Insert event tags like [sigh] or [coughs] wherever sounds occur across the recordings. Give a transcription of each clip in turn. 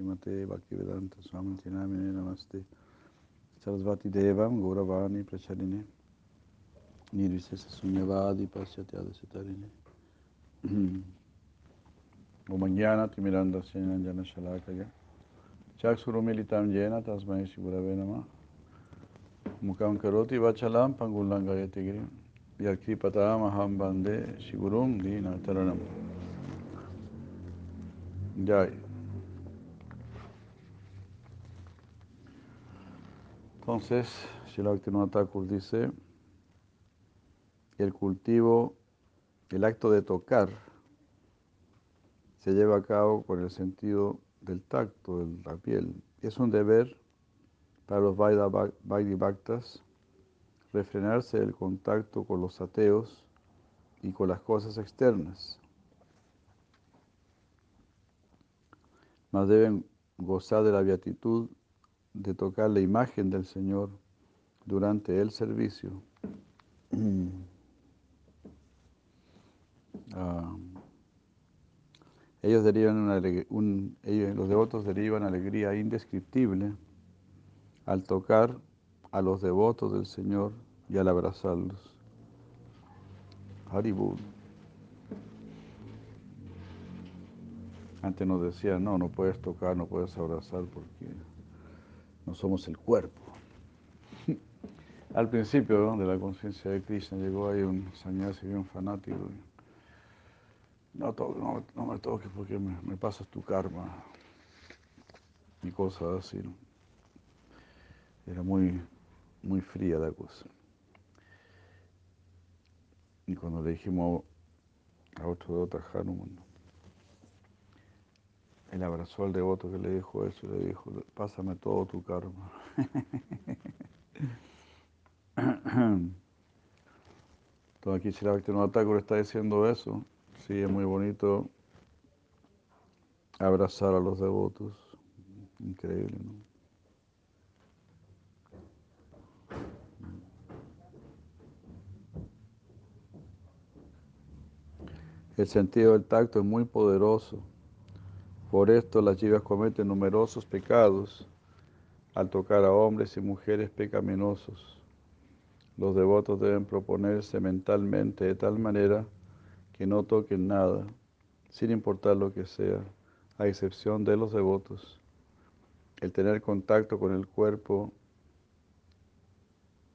श्रीमते भक्तिवेदांत स्वामी चिनामिने नमस्ते सरस्वती देव गौरवाणी प्रचलिने निर्विशेष शून्यवादी पश्यत्यादशितरिणे उमज्ञानतिमिरान्धस्य जनशलाकया चक्षुरुमिलितां येन तस्मै श्रीगुरवे नमः मुखं करोति वचलां पङ्गुल्लङ्घयति गिरिं यक्षिपतामहं वंदे श्रीगुरुं दीनतरणं जय Entonces, Shilaktinot Thakur dice, el cultivo, el acto de tocar, se lleva a cabo con el sentido del tacto, de la piel. Es un deber para los Vaidhi Bhaktas refrenarse del contacto con los ateos y con las cosas externas. Mas deben gozar de la beatitud de tocar la imagen del Señor durante el servicio. [clears throat] Ah, ellos derivan un, ellos, los devotos derivan alegría indescriptible al tocar a los devotos del Señor y al abrazarlos. Haribur. Antes nos decían, no, no puedes tocar, no puedes abrazar porque no somos el cuerpo. [laughs] Al principio de la conciencia de Krishna llegó ahí un sannyasi un fanático. No, no, no, me toques porque me, pasas tu karma y cosas así. Era muy, muy fría la cosa. Y cuando le dijimos a otro de otra Hanuman, él abrazó al devoto que le dijo eso y le dijo, pásame todo tu karma. [coughs] Todo aquí no Thakur está diciendo eso. Sí, es muy bonito abrazar a los devotos. Increíble, ¿no? El sentido del tacto es muy poderoso. Por esto las chivas cometen numerosos pecados al tocar a hombres y mujeres pecaminosos. Los devotos deben proponerse mentalmente de tal manera que no toquen nada, sin importar lo que sea, a excepción de los devotos. El tener contacto con el cuerpo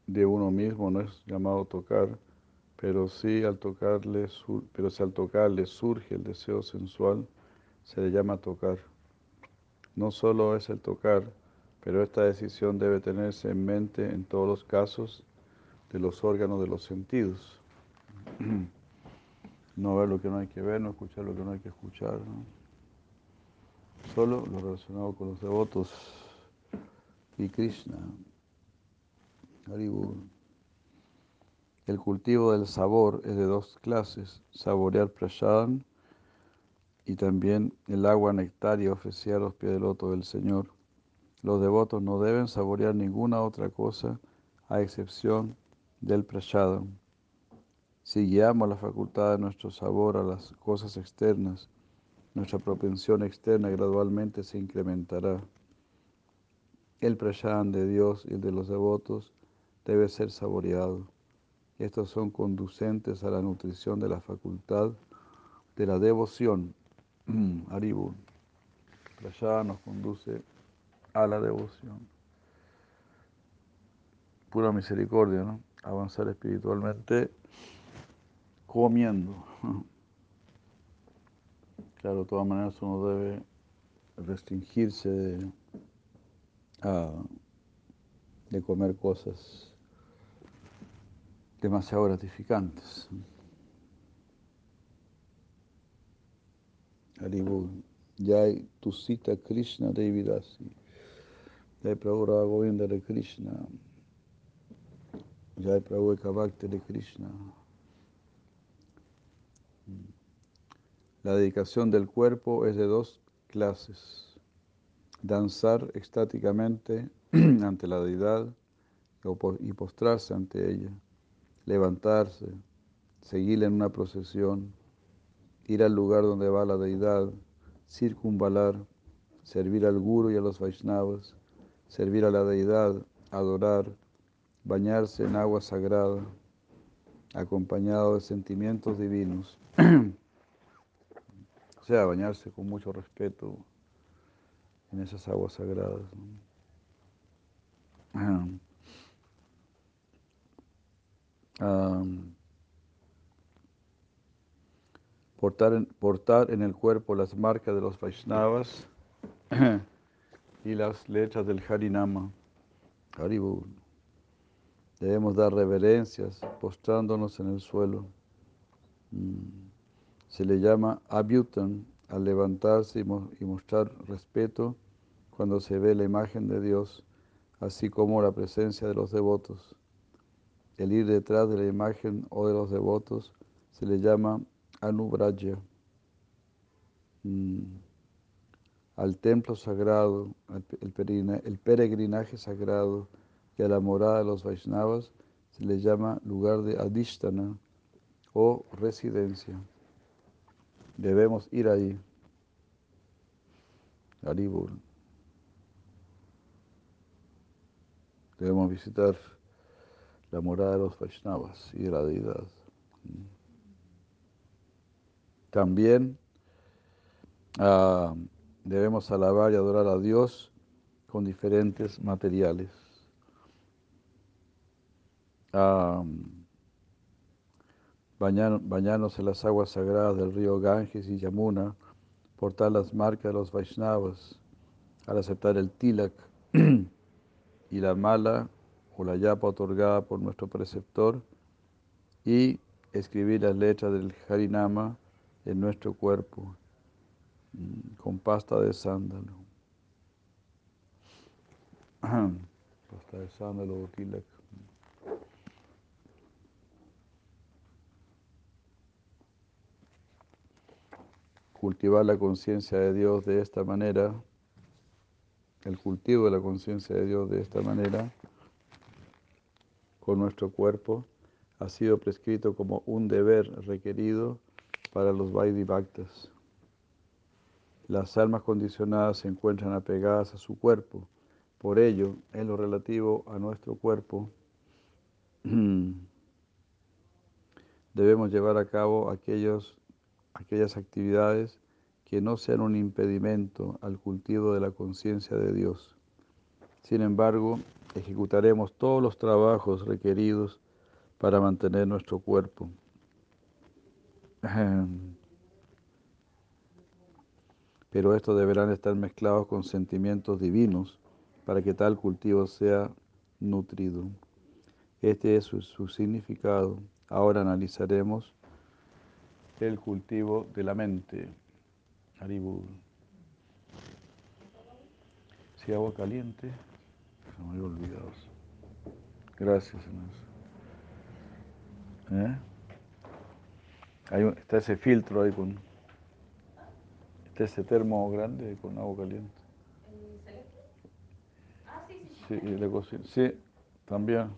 de uno mismo no es llamado tocar, pero sí al tocarle, pero si al tocarle surge el deseo sensual, se le llama tocar. No solo es el tocar, pero esta decisión debe tenerse en mente en todos los casos de los órganos de los sentidos. [clears throat] No ver lo que no hay que ver, no escuchar lo que no hay que escuchar. Solo lo relacionado con los devotos y Krishna. El cultivo del sabor es de dos clases, saborear prasadam y también el agua nectaria ofrecida a los pies del loto del Señor. Los devotos no deben saborear ninguna otra cosa a excepción del prashadam. Si guiamos la facultad de nuestro sabor a las cosas externas, nuestra propensión externa gradualmente se incrementará. El prashadam de Dios y el de los devotos debe ser saboreado. Estos son conducentes a la nutrición de la facultad de la devoción Aribu. Allá nos conduce a la devoción. Pura misericordia, ¿no? Avanzar espiritualmente comiendo. [laughs] Claro, de todas maneras uno debe restringirse de, de comer cosas demasiado gratificantes. Haribol. Jai Tusita Krishna Devidasi. Jai Prabhu Govinda de Krishna. Jai Prabhu Ekavakti de Krishna. La dedicación del cuerpo es de dos clases. Danzar extáticamente [clears throat] ante la deidad y postrarse ante ella. Levantarse, seguirla en una procesión ir al lugar donde va la deidad, circunvalar, servir al Guru y a los Vaishnavas, servir a la deidad, adorar, bañarse en agua sagrada, acompañado de sentimientos divinos. [clears throat] o sea, bañarse con mucho respeto en esas aguas sagradas. Portar, en, portar en el cuerpo las marcas de los Vaishnavas y las letras del Harinama. Haribul. Debemos dar reverencias postrándonos en el suelo. Mm. Se le llama abyutan al levantarse y, mostrar respeto cuando se ve la imagen de Dios, así como la presencia de los devotos. El ir detrás de la imagen o de los devotos se le llama anubraja. Mm. Al templo sagrado, el peregrinaje sagrado y a la morada de los Vaishnavas se le llama lugar de adishtana o residencia. Debemos ir ahí. Haribur. Debemos visitar la morada de los Vaishnavas y de la deidad. También ah, debemos alabar y adorar a Dios con diferentes materiales. bañarnos en las aguas sagradas del río Ganges y Yamuna, portar las marcas de los Vaishnavas, al aceptar el tilak [clears throat] y la mala o la yapa otorgada por nuestro preceptor y escribir las letras del Harinama en nuestro cuerpo mm, con pasta de sándalo. [clears throat] pasta de sándalo o. Cultivar la conciencia de Dios de esta manera, el cultivo de la conciencia de Dios de esta manera, con nuestro cuerpo, ha sido prescrito como un deber requerido para los Vaidivaktas. Las almas condicionadas se encuentran apegadas a su cuerpo. Por ello, en lo relativo a nuestro cuerpo, [clears throat] debemos llevar a cabo aquellos, aquellas actividades que no sean un impedimento al cultivo de la conciencia de Dios. Sin embargo, ejecutaremos todos los trabajos requeridos para mantener nuestro cuerpo. Pero estos deberán estar mezclados con sentimientos divinos para que tal cultivo sea nutrido. Este es su, significado. Ahora analizaremos el cultivo de la mente. Haribur. Si agua caliente, se me olvidado. Gracias, ¿Eh? Está ese filtro ahí con. Está ese termo grande con agua caliente. Ah, sí, sí. Sí, la cocina. Sí, también.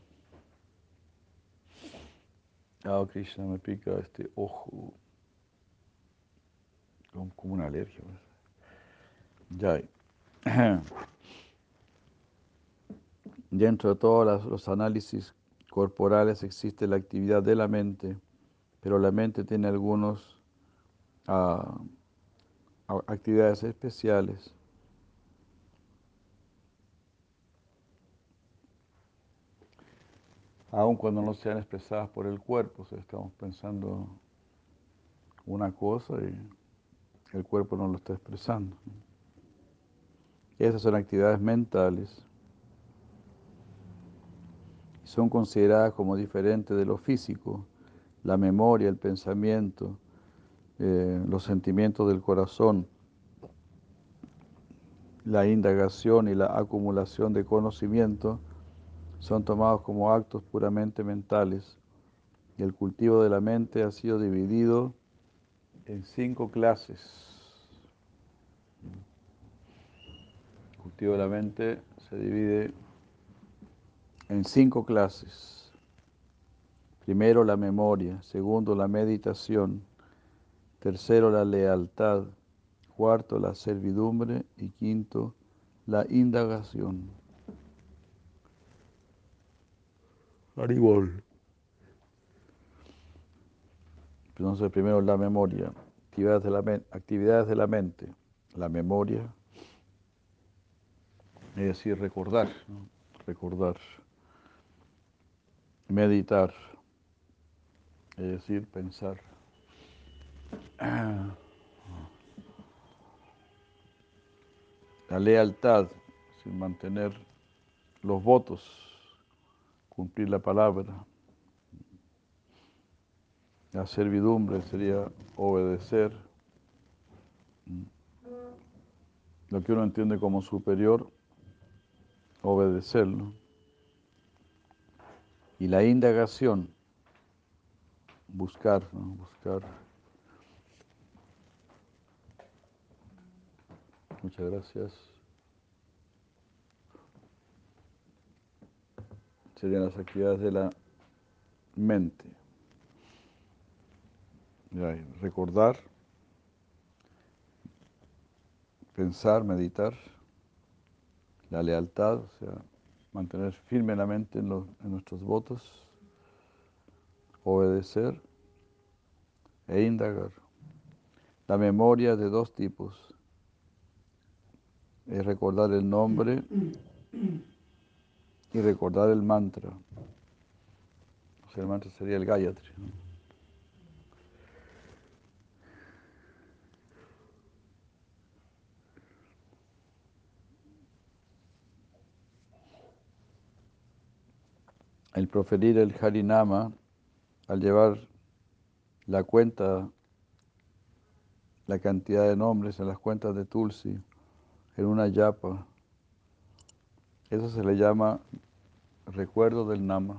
Ah, Krishna me pica este ojo. Como una alergia. Ya. [clears throat] Dentro de todos los análisis corporales existe la actividad de la mente pero la mente tiene algunas ah, actividades especiales. Aun cuando no sean expresadas por el cuerpo, estamos pensando una cosa y el cuerpo no lo está expresando. Esas son actividades mentales. Son consideradas como diferentes de lo físico la memoria, el pensamiento, eh, los sentimientos del corazón, la indagación y la acumulación de conocimiento son tomados como actos puramente mentales. Y el cultivo de la mente ha sido dividido en cinco clases. El cultivo de la mente se divide en cinco clases. Primero la memoria, segundo la meditación, tercero la lealtad, cuarto la servidumbre. Y quinto la indagación. Haribol. Entonces primero la memoria, actividades de la, actividades de la mente, la memoria, es decir, recordar, recordar, meditar, es decir, pensar. [clears throat] La lealtad, sin mantener los votos, cumplir la palabra. La servidumbre sería obedecer. Lo que uno entiende como superior, obedecerlo. Y la indagación, buscar, ¿no? buscar. Muchas gracias. Serían las actividades de la mente. Recordar, pensar, meditar, la lealtad, o sea, mantener firme la mente en, los, en nuestros votos, obedecer e indagar. La memoria de dos tipos. Es recordar el nombre y recordar el mantra. El mantra sería el Gayatri. El proferir el Harinama, al llevar la cuenta, la cantidad de nombres en las cuentas de Tulsi, en una yapa, eso se le llama recuerdo del Nama.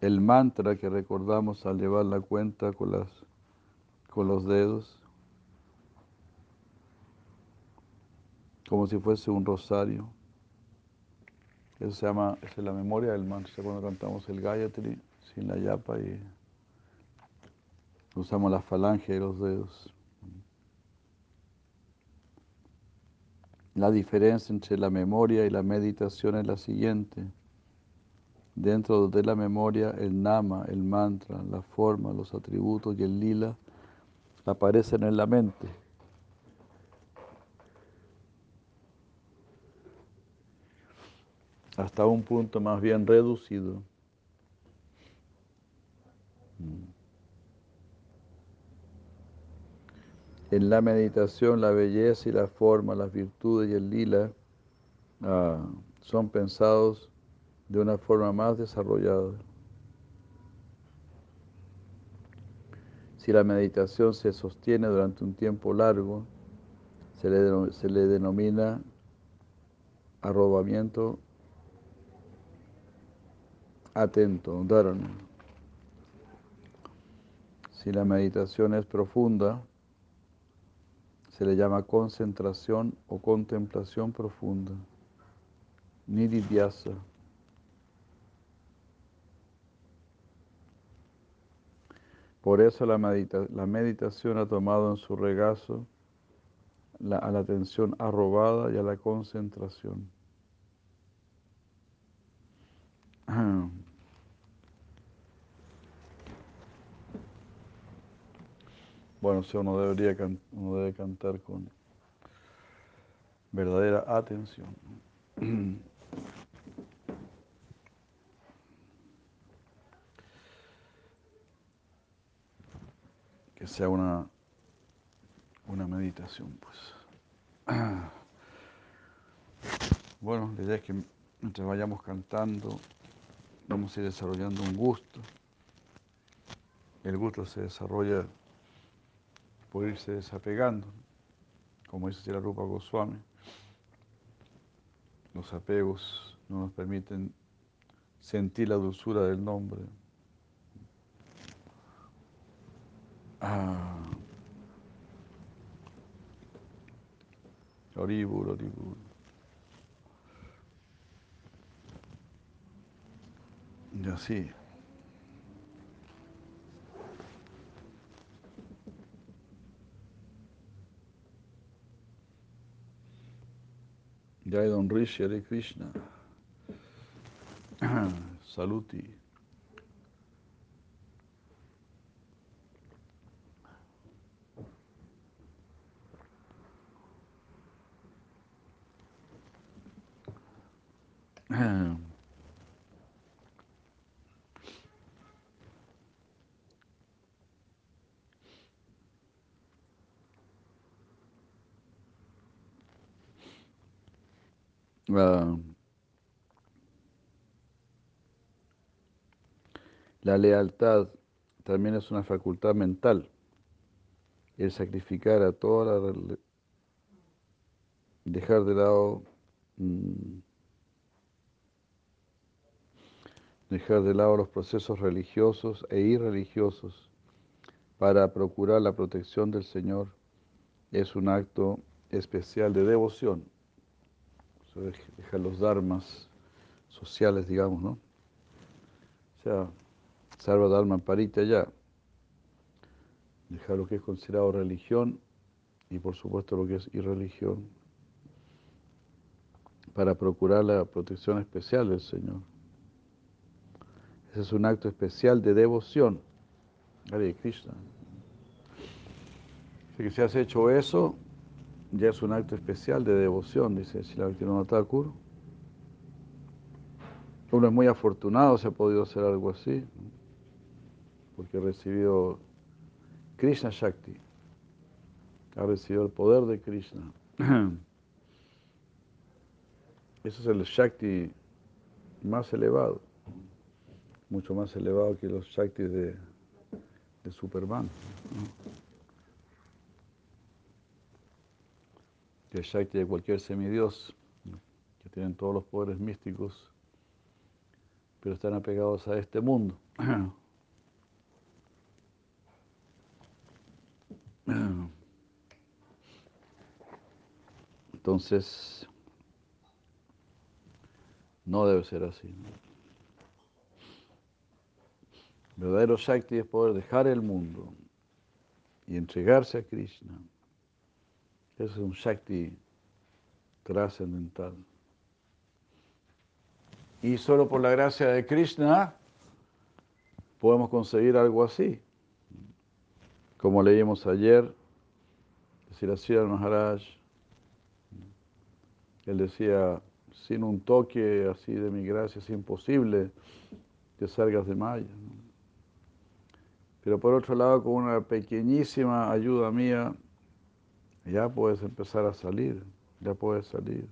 El mantra que recordamos al llevar la cuenta con, las, con los dedos, como si fuese un rosario. Eso llama, es la memoria del mantra, cuando cantamos el Gayatri sin la yapa y usamos la falange de los dedos. La diferencia entre la memoria y la meditación es la siguiente. Dentro de la memoria, el nama, el mantra, la forma, los atributos y el lila aparecen en la mente. Hasta un punto más bien reducido. En la meditación, la belleza y la forma, las virtudes y el lila ah, son pensados de una forma más desarrollada. Si la meditación se sostiene durante un tiempo largo, se le, se le denomina arrobamiento atento, dharana. Si la meditación es profunda, se le llama concentración o contemplación profunda, nididhyasa. Por eso la, la, meditación ha tomado en su regazo a la atención arrobada y a la concentración. [clears throat] Bueno, si uno, debería uno debe cantar con verdadera atención. [clears throat] Que sea una, una meditación, pues. [clears throat] Bueno, la idea es que mientras vayamos cantando, vamos a ir desarrollando un gusto. El gusto se desarrolla por irse desapegando, como dice la Rupa Goswami. Los apegos no nos permiten sentir la dulzura del nombre. Ah. Oribur, oribur. Y así. Jai Don Rishi Hare Krishna. [clears throat] Saluti. Ah, la lealtad también es una facultad mental. El sacrificar a toda la... dejar de lado... mm, dejar de lado los procesos religiosos e irreligiosos para procurar la protección del Señor es un acto especial de devoción. Dejar los dharmas sociales, digamos, ¿no? O sea, salva dharma parita ya. Dejar lo que es considerado religión y por supuesto lo que es irreligión para procurar la protección especial del Señor. Ese es un acto especial de devoción. Hare Krishna. Así que si has hecho eso, ya es un acto especial de devoción, dice Srila Bhaktivinoda Thakur. Uno es muy afortunado si ha podido hacer algo así, porque ha recibido Krishna Shakti, ha recibido el poder de Krishna. [clears throat] Ese es el Shakti más elevado, mucho más elevado que los Shaktis de, de Superman. Que el Shakti de cualquier semidios, que tienen todos los poderes místicos, pero están apegados a este mundo. [clears throat] Entonces, no debe ser así. ¿no? Verdadero Shakti es poder dejar el mundo y entregarse a Krishna. Eso es un Shakti trascendental. Y solo por la gracia de Krishna podemos conseguir algo así. Como leímos ayer, Sri Maharaj, él decía, sin un toque así de mi gracia es imposible que salgas de Maya. Pero por otro lado, con una pequeñísima ayuda mía, ya puedes empezar a salir, ya puedes salir.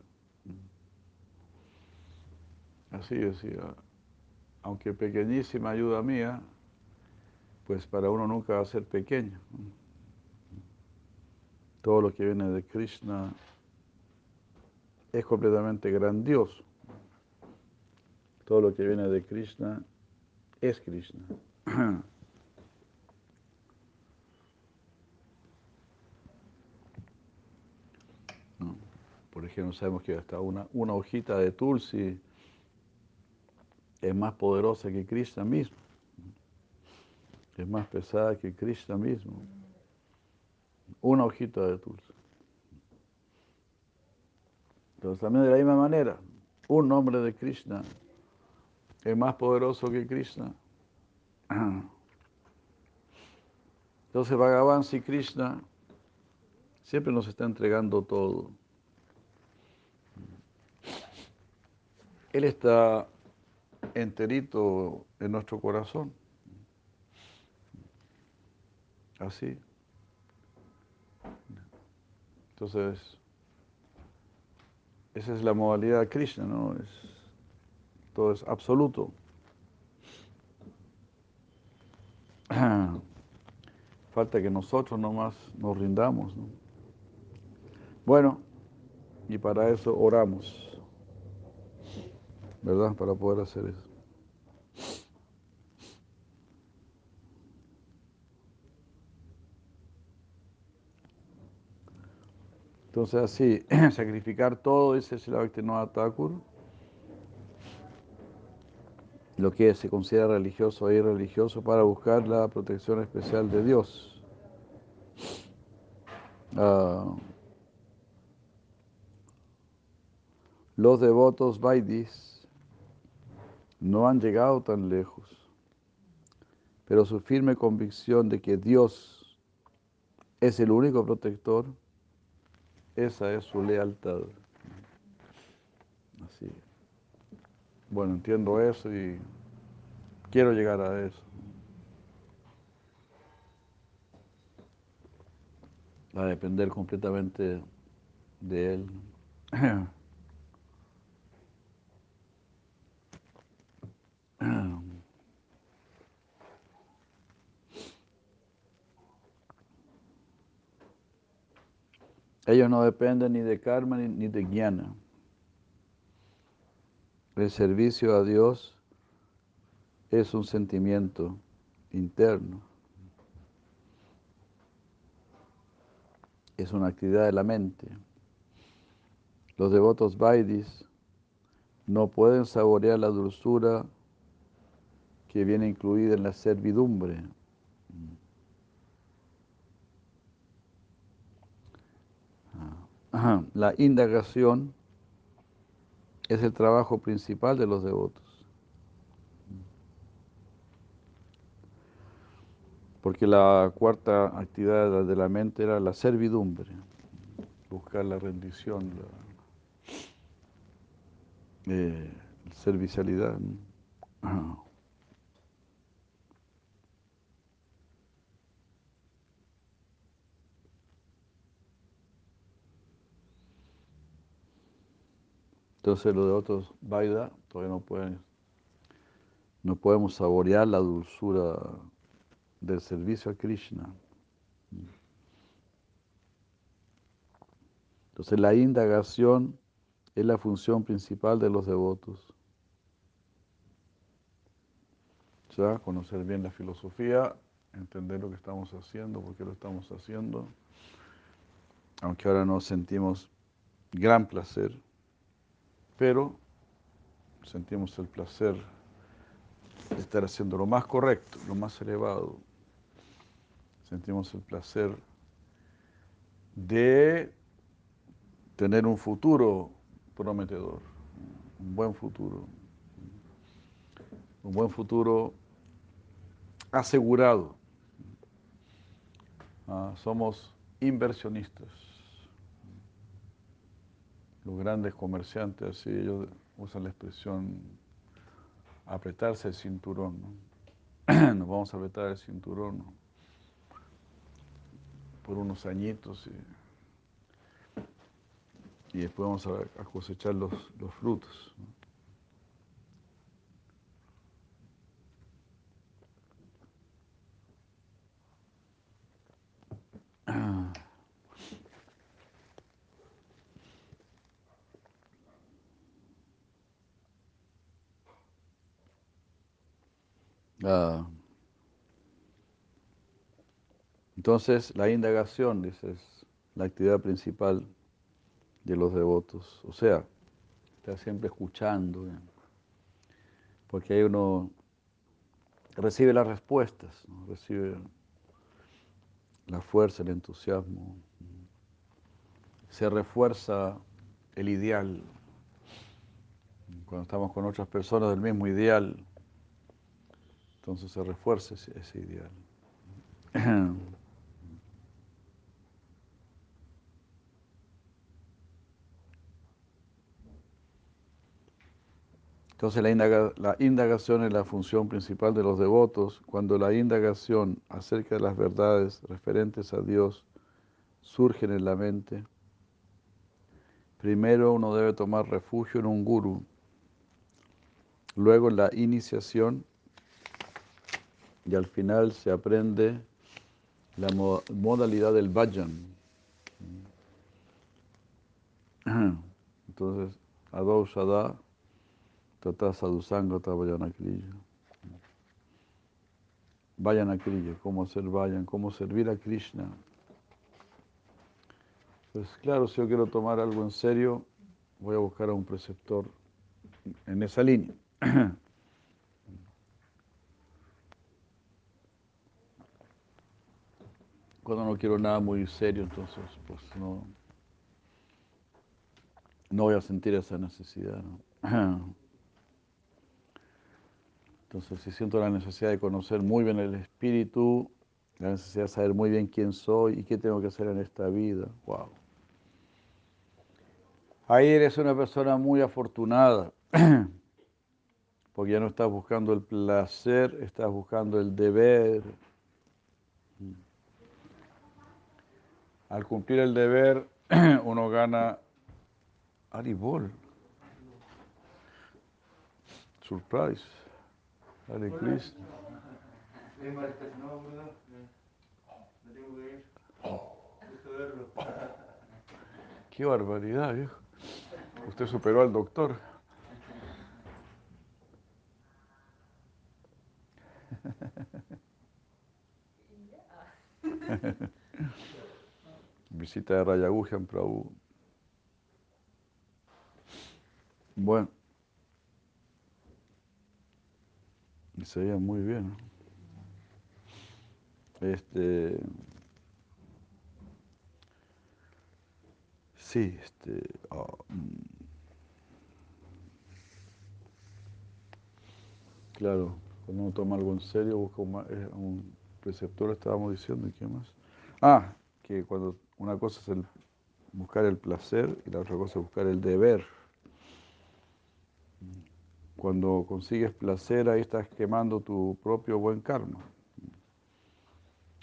Así decía, aunque pequeñísima ayuda mía, pues para uno nunca va a ser pequeño. Todo lo que viene de Krishna es completamente grandioso. Todo lo que viene de Krishna es Krishna. [clears throat] ¿no? Por ejemplo, sabemos que hasta una, una hojita de tulsi es más poderosa que Krishna mismo. Es más pesada que Krishna mismo. Una hojita de tulsi. Entonces también de la misma manera, un nombre de Krishna es más poderoso que Krishna. Entonces Bhagavan y Krishna siempre nos está entregando todo. Él está enterito en nuestro corazón. Así. Entonces, esa es la modalidad de Krishna, ¿no? Es, todo es absoluto. [clears throat] Falta que nosotros nomás nos rindamos, ¿no? Bueno, y para eso oramos, ¿verdad? Para poder hacer eso. Entonces así, [clears throat] sacrificar todo, dice Srila Bhaktivinoda Thakur, lo que se considera religioso e irreligioso para buscar la protección especial de Dios. Ah, los devotos Vaidis no han llegado tan lejos, pero su firme convicción de que Dios es el único protector, esa es su lealtad. Así. Bueno, entiendo eso y quiero llegar a eso. A depender completamente de Él. [clears throat] Ellos no dependen ni de karma ni de jnana. El servicio a Dios es un sentimiento interno. Es una actividad de la mente. Los devotos Vaidis no pueden saborear la dulzura que viene incluida en la servidumbre. La indagación es el trabajo principal de los devotos. Porque la cuarta actividad de la mente era la servidumbre, buscar la rendición, la eh, servicialidad. Entonces los de otros Vaida todavía no pueden, no podemos saborear la dulzura del servicio a Krishna. Entonces la indagación es la función principal de los devotos. Ya, conocer bien la filosofía, entender lo que estamos haciendo, por qué lo estamos haciendo, aunque ahora no sentimos gran placer pero sentimos el placer de estar haciendo lo más correcto, lo más elevado. Sentimos el placer de tener un futuro prometedor, un buen futuro, un buen futuro asegurado. Ah, somos inversionistas los grandes comerciantes, así ellos usan la expresión apretarse el cinturón. [clears throat] Nos vamos a apretar el cinturón por unos añitos y, después vamos a, cosechar los, los frutos. Ah. entonces, la indagación, dice, es la actividad principal de los devotos. O sea, estar siempre escuchando, porque ahí uno recibe las respuestas, recibe la fuerza, el entusiasmo, se refuerza el ideal. Cuando estamos con otras personas del mismo ideal, entonces se refuerza ese, ideal. [clears throat] Entonces la, indagación es la función principal de los devotos. Cuando la indagación acerca de las verdades referentes a Dios surgen en la mente, primero uno debe tomar refugio en un guru. Luego en la iniciación y al final se aprende la modalidad del bhajan. [clears throat] Entonces, Adau Shada, Tata Sadhusanga, Vayanakriya. Vayanakriya, cómo hacer vayan, cómo servir a Krishna. Pues claro, si yo quiero tomar algo en serio, voy a buscar a un preceptor en esa línea. [clears throat] Cuando no quiero nada muy serio, entonces pues no, no voy a sentir esa necesidad. [clears throat] Entonces, si siento la necesidad de conocer muy bien el espíritu, la necesidad de saber muy bien quién soy y qué tengo que hacer en esta vida, wow. Ahí eres una persona muy afortunada, [clears throat] porque ya no estás buscando el placer, estás buscando el deber. Al cumplir el deber, [clears throat] uno gana Aribol. Surprise. Hare Krishna. [laughs] Qué barbaridad, viejo. Usted superó al doctor. [laughs] [laughs] Visita de Rayagujan Prabhu. Bueno. Y se veía muy bien. Este. Sí, este. ah, mm. claro, cuando uno toma algo en serio, busca un, eh, un preceptor, estábamos diciendo, ¿y qué más? Ah, que cuando una cosa es buscar el placer y la otra cosa es buscar el deber. Cuando consigues placer, ahí estás quemando tu propio buen karma.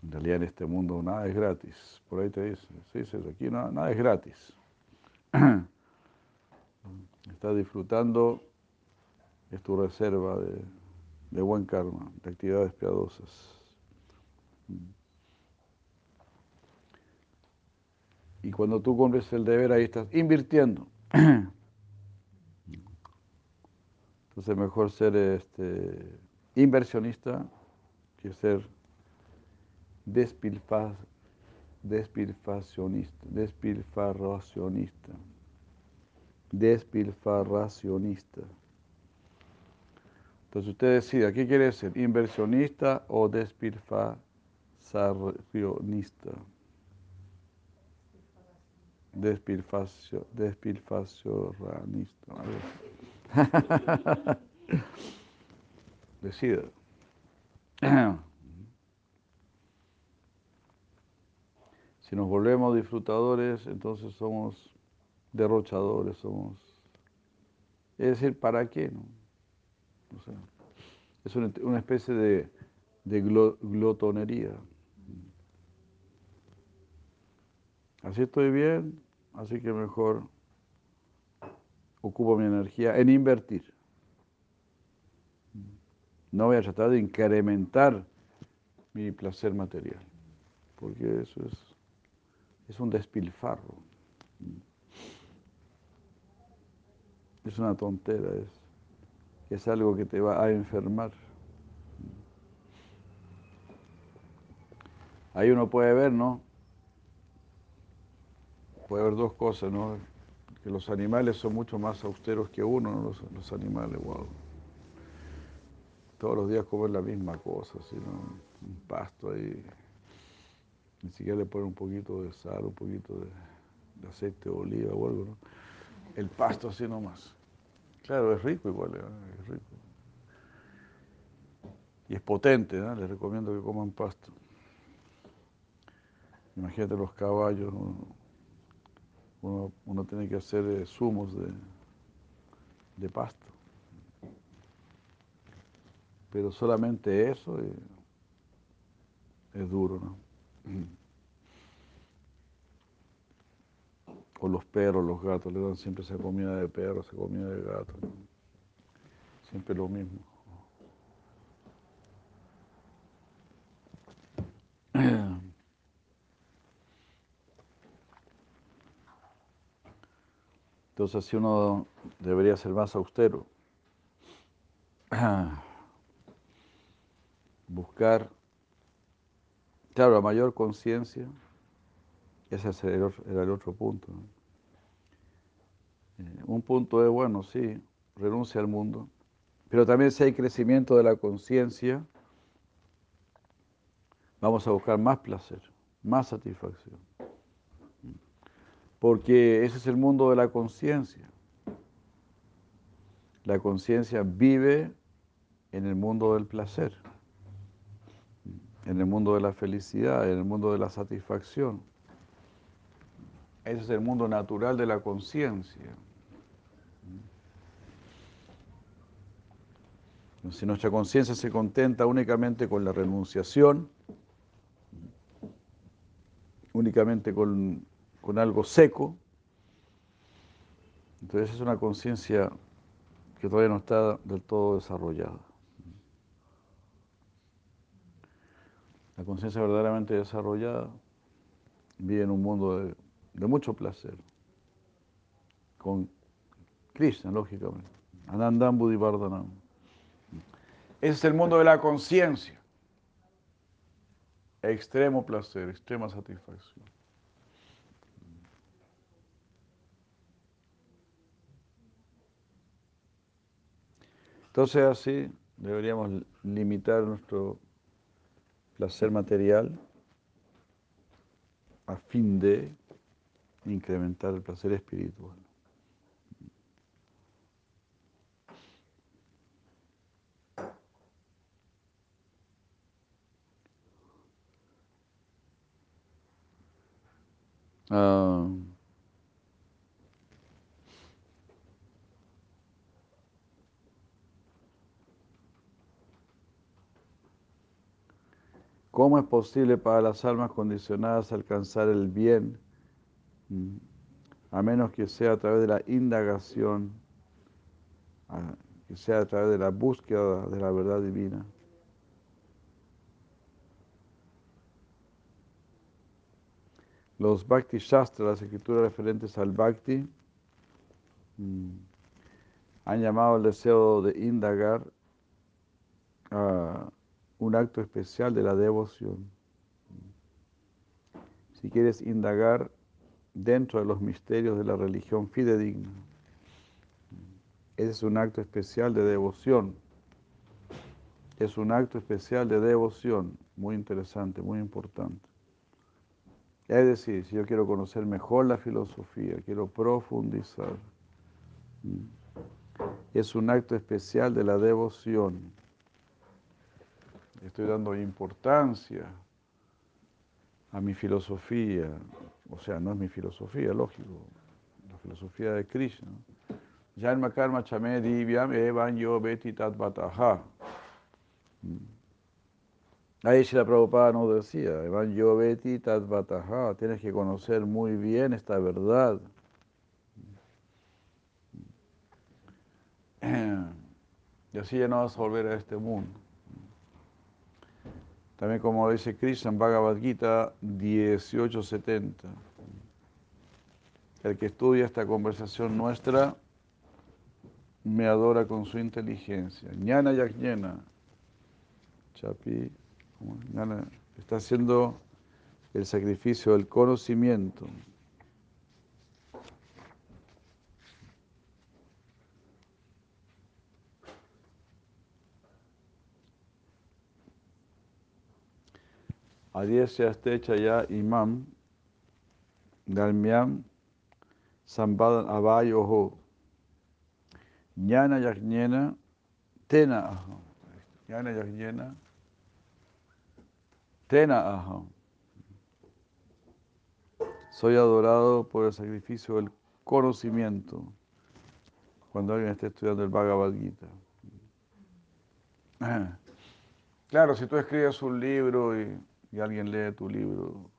En realidad en este mundo nada es gratis. Por ahí te dice, sí, sí, aquí nada, es gratis. [clears throat] Estás disfrutando, es tu reserva de buen karma, de actividades piadosas. Y cuando tú cumples el deber, ahí estás invirtiendo. [clears throat] Entonces mejor ser este, inversionista que ser despilfa, despilfacionista, despilfarracionista, despilfarracionista. Entonces usted decida, ¿qué quiere ser? ¿Inversionista o despilfarracionista? Despilfacio, así. [laughs] Decida. [clears throat] Si nos volvemos disfrutadores, entonces somos derrochadores, somos... Es decir, ¿para qué? No? O sea, es una, una especie de, de glo- glotonería. Así estoy bien, así que mejor ocupo mi energía en invertir. No voy a tratar de incrementar mi placer material, porque eso es, es un despilfarro. Es una tontera, es, es algo que te va a enfermar. Ahí uno puede ver, ¿no? Puede haber dos cosas, ¿no? Que los animales son mucho más austeros que uno, ¿no? los, los animales, wow. Todos los días comen la misma cosa, así, ¿no? Un pasto ahí. Ni siquiera le ponen un poquito de sal, un poquito de, de aceite de oliva o algo, ¿no? El pasto así nomás. Claro, es rico igual, ¿eh? es rico. Y es potente, ¿no? Les recomiendo que coman pasto. Imagínate los caballos, ¿no? Uno, uno tiene que hacer eh, zumos de, de pasto. Pero solamente eso eh, es duro, ¿no? O los perros, los gatos, le dan siempre esa comida de perro, esa comida de gato. Siempre lo mismo. Entonces, si uno debería ser más austero, [clears throat] buscar, claro, la mayor conciencia, ese era el otro punto. Eh, un punto es, bueno, sí, renuncia al mundo, pero también si hay crecimiento de la conciencia, vamos a buscar más placer, más satisfacción. Porque ese es el mundo de la conciencia. La conciencia vive en el mundo del placer, en el mundo de la felicidad, en el mundo de la satisfacción. Ese es el mundo natural de la conciencia. Si nuestra conciencia se contenta únicamente con la renunciación, únicamente con, con algo seco, entonces es una conciencia que todavía no está del todo desarrollada. La conciencia verdaderamente desarrollada vive en un mundo de, mucho placer, con Krishna, lógicamente. Anandam Buddhivardhanam. Ese es el mundo de la conciencia. Extremo placer, extrema satisfacción. Entonces así deberíamos limitar nuestro placer material a fin de incrementar el placer espiritual. Ah. ¿Cómo es posible para las almas condicionadas alcanzar el bien, mm, a menos que sea a través de la indagación, que sea a través de la búsqueda de la verdad divina? Los Bhakti Shastra, las escrituras referentes al Bhakti, mm, han llamado el deseo de indagar a un acto especial de la devoción. Si quieres indagar dentro de los misterios de la religión fidedigna, ese es un acto especial de devoción. Es un acto especial de devoción, muy interesante, muy importante. Es decir, si yo quiero conocer mejor la filosofía, quiero profundizar, es un acto especial de la devoción. Estoy dando importancia a mi filosofía, o sea, no es mi filosofía, lógico, la filosofía de Krishna. Janma karma chame divyam evan yo beti tat Ahí la Prabhupada nos decía, Evan Yoveti Tatvataha, tienes que conocer muy bien esta verdad. [clears throat] Y así ya no vas a volver a este mundo. También como dice Krishna en Bhagavad Gita 1870, el que estudia esta conversación nuestra me adora con su inteligencia. Ñana Yajñena, Chapi está haciendo el sacrificio del conocimiento. Adiesya estecha ya imam dalmiam sambadan avayoho ñana yajñena tena ñana yajñena Tena Soy adorado por el sacrificio del conocimiento. Cuando alguien esté estudiando el Bhagavad Gita. [clears throat] Claro, si tú escribes un libro y, alguien lee tu libro,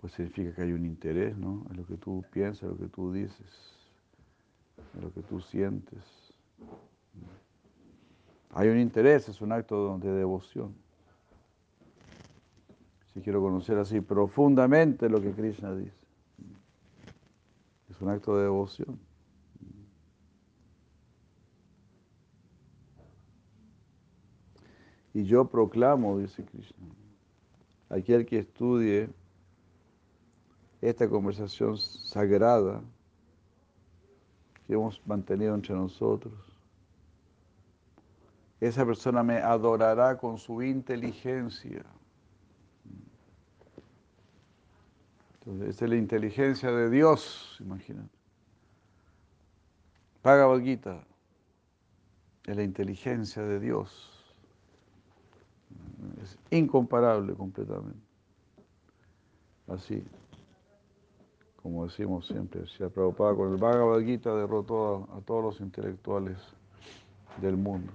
pues significa que hay un interés, ¿no? En lo que tú piensas, en lo que tú dices, en lo que tú sientes. Hay un interés, es un acto de devoción. Si quiero conocer así profundamente lo que Krishna dice, es un acto de devoción. Y yo proclamo, dice Krishna, aquel que estudie esta conversación sagrada que hemos mantenido entre nosotros, esa persona me adorará con su inteligencia. Entonces, esta es la inteligencia de Dios, imagínate. Bhagavad Gita es la inteligencia de Dios. Es incomparable completamente. Así, como decimos siempre, si Prabhupada con el Bhagavad Gita derrotó a, a todos los intelectuales del mundo.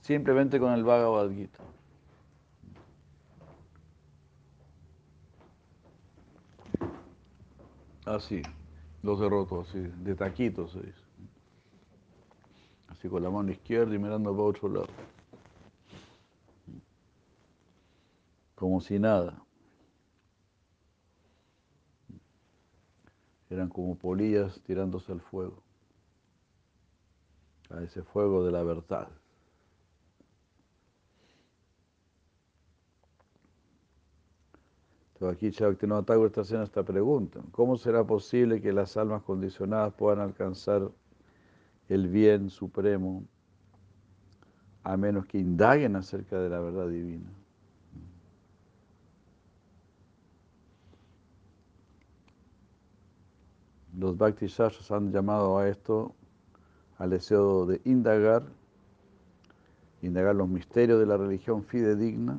Simplemente con el Bhagavad Gita. Así, los derrotó, así, de taquitos se dice. Con la mano izquierda y mirando para otro lado. Como si nada. Eran como polillas tirándose al fuego. A ese fuego de la verdad. Entonces aquí Chaktino Thakur está haciendo esta pregunta. ¿Cómo será posible que las almas condicionadas puedan alcanzar el bien supremo a menos que indaguen acerca de la verdad divina? Los Bhakti han llamado a esto al deseo de indagar, indagar los misterios de la religión fidedigna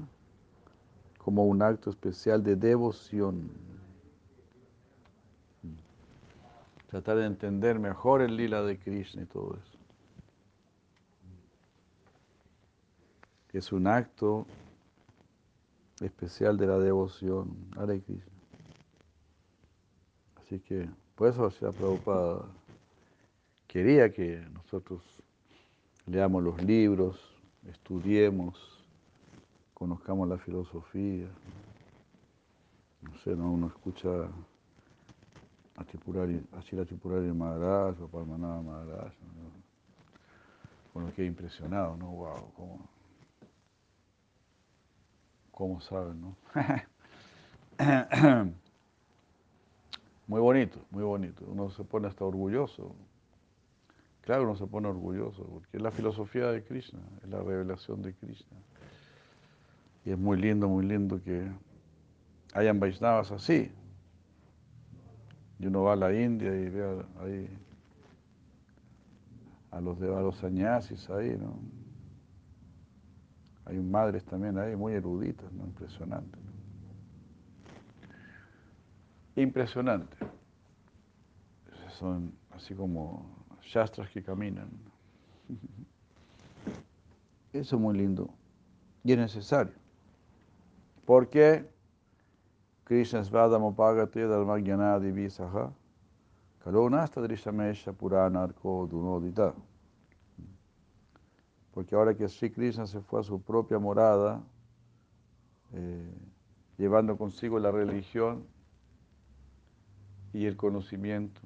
como un acto especial de devoción. Tratar de entender mejor el lila de Krishna y todo eso. Es un acto especial de la devoción. Hare Krishna. Así que, por eso la Prabhupada quería que nosotros leamos los libros, estudiemos, conozcamos la filosofía. No sé, ¿no? uno escucha a Tripurari, así la Tripurari Maharaj o Parmanava Maharaj. ¿no? Bueno, quedé impresionado, ¿no? Wow, cómo, cómo saben, ¿no? [coughs] muy bonito, muy bonito. Uno se pone hasta orgulloso. Claro, uno se pone orgulloso, porque es la filosofía de Krishna, es la revelación de Krishna. Y es muy lindo, muy lindo que hayan Vaisnavas así. Y uno va a la India y ve ahí a los de los sannyasis ahí, ¿no? Hay madres también ahí muy eruditas, ¿no? Impresionante. ¿no? Impresionante. Son así como shastras que caminan. Eso es muy lindo y es necesario. Porque Dharmagyanadi Visaha Kalonasta Drishamesha Puranarko Dunodita. Porque ahora que Sri Krishna se fue a su propia morada, eh, llevando consigo la religión y el conocimiento,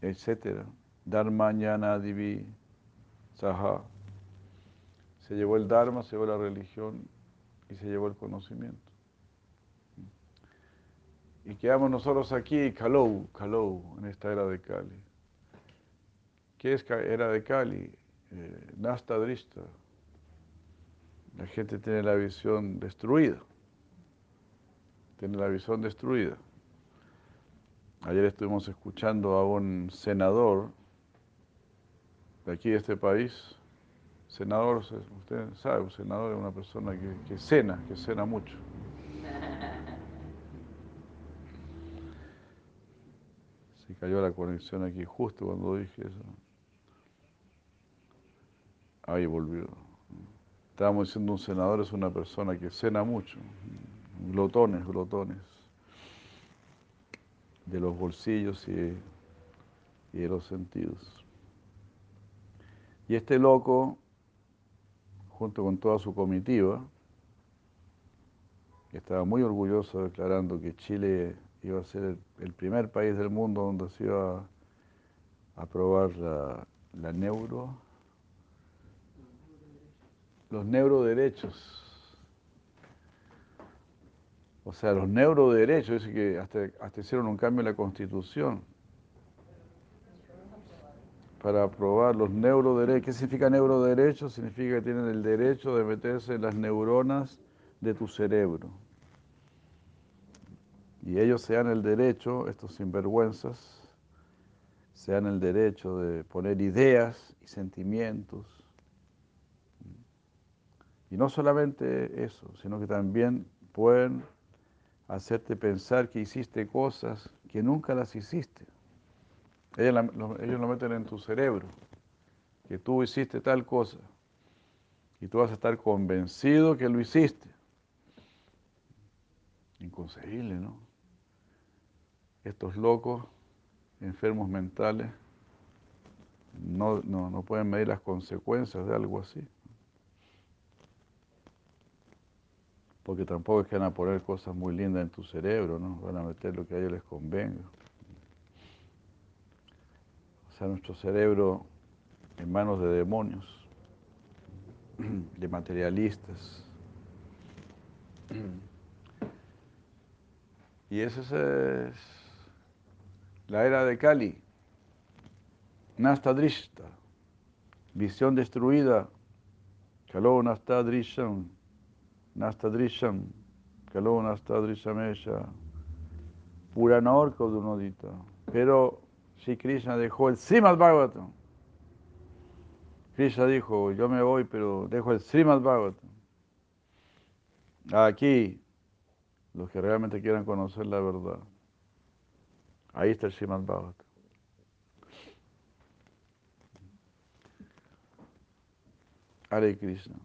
etc. Dharmanyana Divi Saha. Se llevó el Dharma, se llevó la religión y se llevó el conocimiento. Y quedamos nosotros aquí, Kalou, Kalou, en esta era de Kali. ¿Qué es era de Kali? Eh, Nasta Drista. La gente tiene la visión destruida. Tiene la visión destruida. Ayer estuvimos escuchando a un senador de aquí de este país, Senador, usted sabe, un senador es una persona que cena, que cena mucho. [laughs] Se cayó la conexión aquí justo cuando dije eso. Ahí volvió. Estábamos diciendo un senador es una persona que cena mucho. Glotones, glotones. De los bolsillos y, y de los sentidos. Y este loco junto con toda su comitiva, estaba muy orgulloso declarando que Chile iba a ser el, primer país del mundo donde se iba a aprobar la, la neuro, los neuroderechos. O sea, los neuroderechos, dice que hasta, hasta hicieron un cambio en la constitución para aprobar los neuroderechos. ¿Qué significa neuroderechos? Significa que tienen el derecho de meterse en las neuronas de tu cerebro. Y ellos se dan el derecho, estos sinvergüenzas, se dan el derecho de poner ideas y sentimientos. Y no solamente eso, sino que también pueden hacerte pensar que hiciste cosas que nunca las hiciste. Ellos, ellos lo meten en tu cerebro, que tú hiciste tal cosa. Y tú vas a estar convencido que lo hiciste. Inconcebible, ¿no? Estos locos, enfermos mentales, no, no, pueden medir las consecuencias de algo así. Porque tampoco es que van a poner cosas muy lindas en tu cerebro, ¿no? Van a meter lo que a ellos les convenga. O sea, nuestro cerebro en manos de demonios, [clears throat] de materialistas. Y esa es la era de Kali. Nasta Drishta, visión destruida. Kalo Nasta Drisham, Nasta Drisham, Kalo Nasta Drishamesha. Pura Norco Dunodita. Pero si Krishna dejó el Srimad Bhagavatam. Krishna dijo, yo me voy, pero dejo el Srimad Bhagavatam. Aquí los que realmente quieran conocer la verdad. Ahí está el Srimad Bhagavatam. Hare Krishna.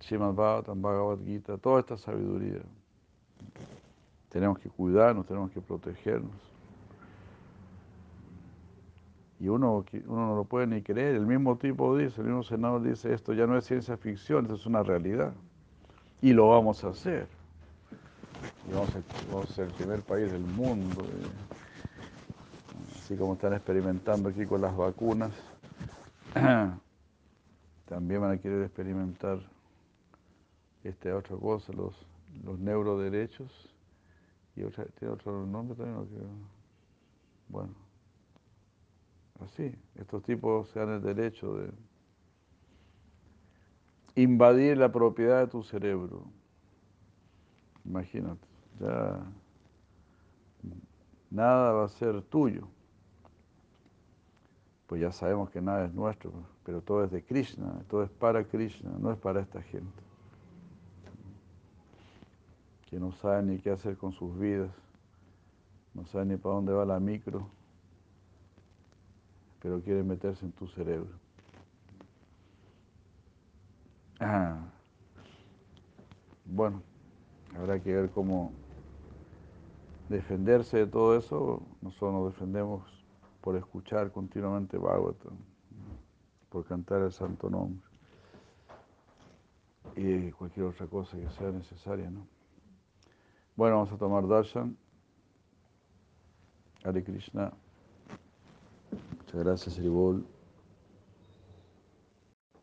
Srimad Bhagavatam, Bhagavad Gita, toda esta sabiduría. Tenemos que cuidarnos, tenemos que protegernos. Y uno, uno no lo puede ni creer. El mismo tipo dice, el mismo senador dice, esto ya no es ciencia ficción, esto es una realidad. Y lo vamos a hacer vamos a, ser el primer país del mundo. Así como están experimentando aquí con las vacunas, [clears throat] también van a querer experimentar esta otra cosa, los, los neuroderechos. Y otra, tiene otro nombre también. Bueno, así, estos tipos se dan el derecho de invadir la propiedad de tu cerebro. Imagínate ya nada va a ser tuyo. Pues ya sabemos que nada es nuestro, pero todo es de Krishna, todo es para Krishna, no es para esta gente. Que no sabe ni qué hacer con sus vidas, no sabe ni para dónde va la micro, pero quiere meterse en tu cerebro. [clears throat] Bueno, habrá que ver cómo defenderse de todo eso, nosotros nos defendemos por escuchar continuamente Bhagavatam, por cantar el santo nombre y cualquier otra cosa que sea necesaria, ¿no? Bueno, vamos a tomar darshan. Hare Krishna. Muchas gracias, Sribol.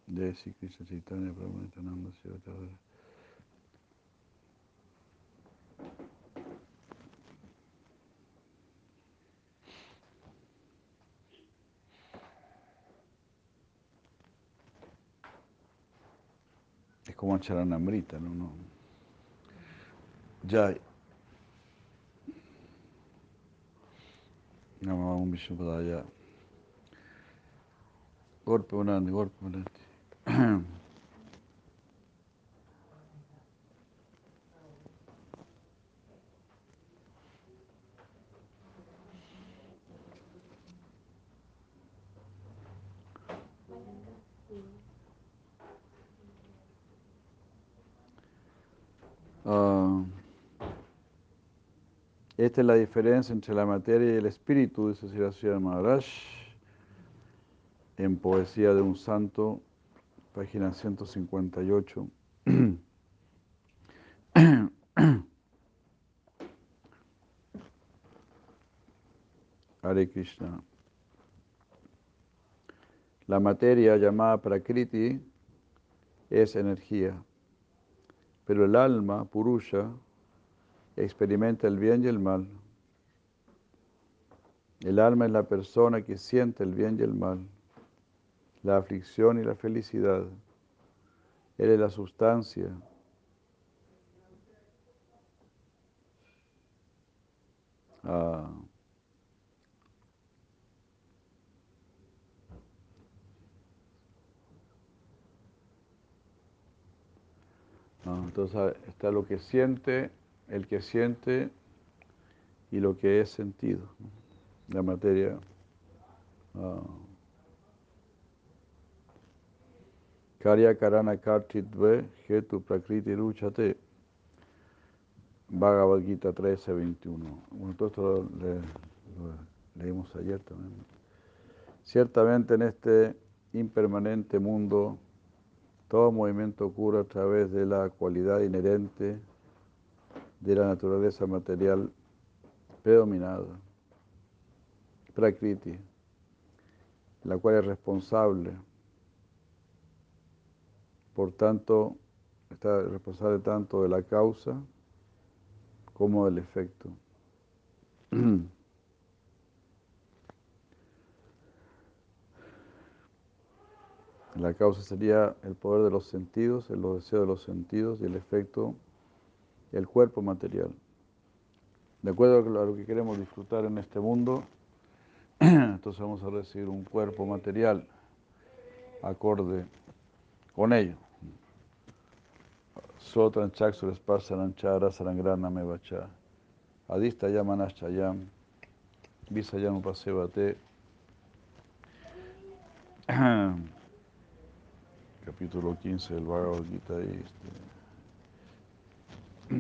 Desi Krishna Chaitanya Prabhu Nityananda como Charanamrita, ¿no? no. Ya. Namo Vishnupadaya. Golpe unandi, golpe unandi. [clears throat] La diferencia entre la materia y el espíritu, dice Sri Maharaj, en Poesía de un Santo, página 158. [coughs] Hare Krishna. La materia llamada Prakriti es energía, pero el alma, Purusha, experimenta el bien y el mal. El alma es la persona que siente el bien y el mal, la aflicción y la felicidad. Él es la sustancia. Ah. Ah, entonces ah, está lo que siente el que siente y lo que es sentido. La materia. ah, Karya Karana Karchitve Hetu Prakriti Ruchate. Bhagavad Gita 13, 21. Bueno, todo esto lo leímos ayer también. Ciertamente en este impermanente mundo, todo movimiento ocurre a través de la cualidad inherente de la naturaleza material predominada, Prakriti, la cual es responsable. Por tanto, está responsable tanto de la causa como del efecto. [clears throat] La causa sería el poder de los sentidos, el deseo de los sentidos y el efecto, el cuerpo material. De acuerdo a lo que queremos disfrutar en este mundo, [clears throat] entonces vamos a recibir un cuerpo material acorde con ello. Sotran Chaksur Sparsananchara Sarangrana Mevacha. Adista Yamanashayam. Visayam Upasevate. [clears throat] Capítulo 15 del Bhagavad Gita. ハ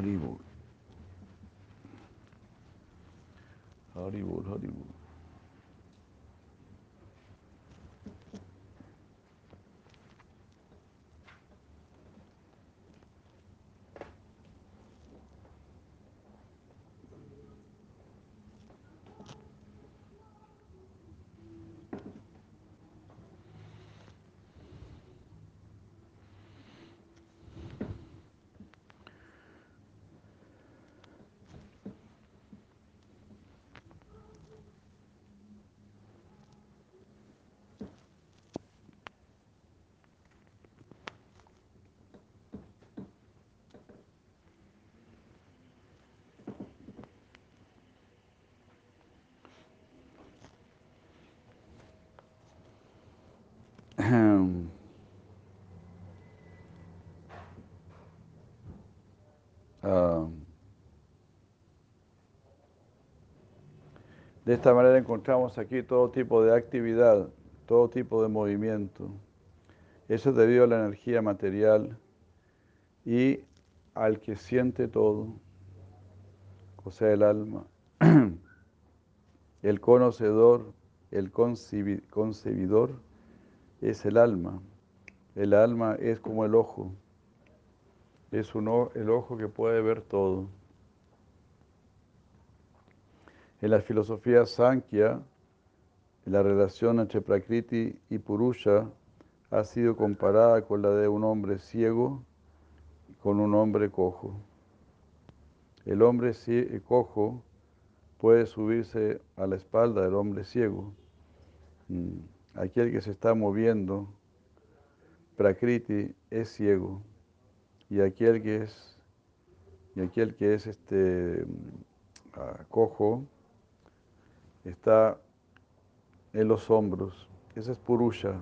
リボールハリボールハリボール de esta manera encontramos aquí todo tipo de actividad, todo tipo de movimiento. Eso es debido a la energía material y al que siente todo, o sea, el alma. [clears throat] El conocedor, el concebi- concebidor es el alma. El alma es como el ojo. Es un el ojo que puede ver todo. En la filosofía Sankhya, la relación entre Prakriti y Purusha ha sido comparada con la de un hombre ciego con un hombre cojo. El hombre cie- cojo puede subirse a la espalda del hombre ciego. Mm, Aquel que se está moviendo, Prakriti, es ciego. Y aquel que es, y aquel que es este, mm, ah, cojo está en los hombros. Ese es Purusha.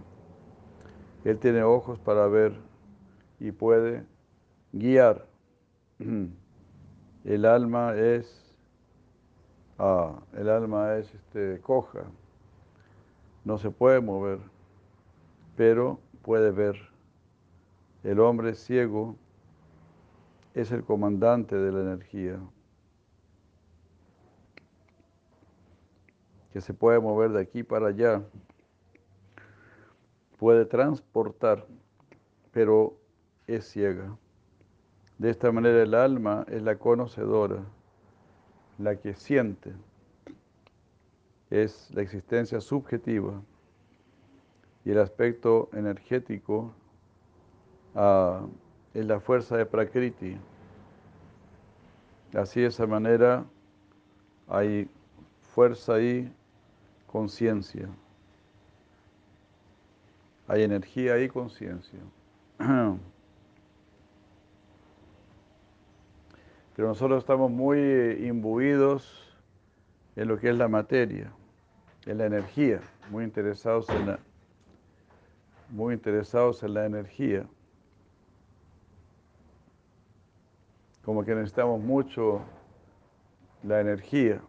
Él tiene ojos para ver y puede guiar. [clears throat] El alma es, ah, el alma es este, coja. No se puede mover, pero puede ver. El hombre ciego es el comandante de la energía, que se puede mover de aquí para allá, puede transportar, pero es ciega. De esta manera el alma es la conocedora, la que siente, es la existencia subjetiva y el aspecto energético ah, es la fuerza de Prakriti. Así de esa manera hay fuerza y conciencia. Hay energía y conciencia. [clears throat] Pero nosotros estamos muy imbuidos en lo que es la materia, en la energía, muy interesados en la, muy interesados en la energía. Como que necesitamos mucho la energía.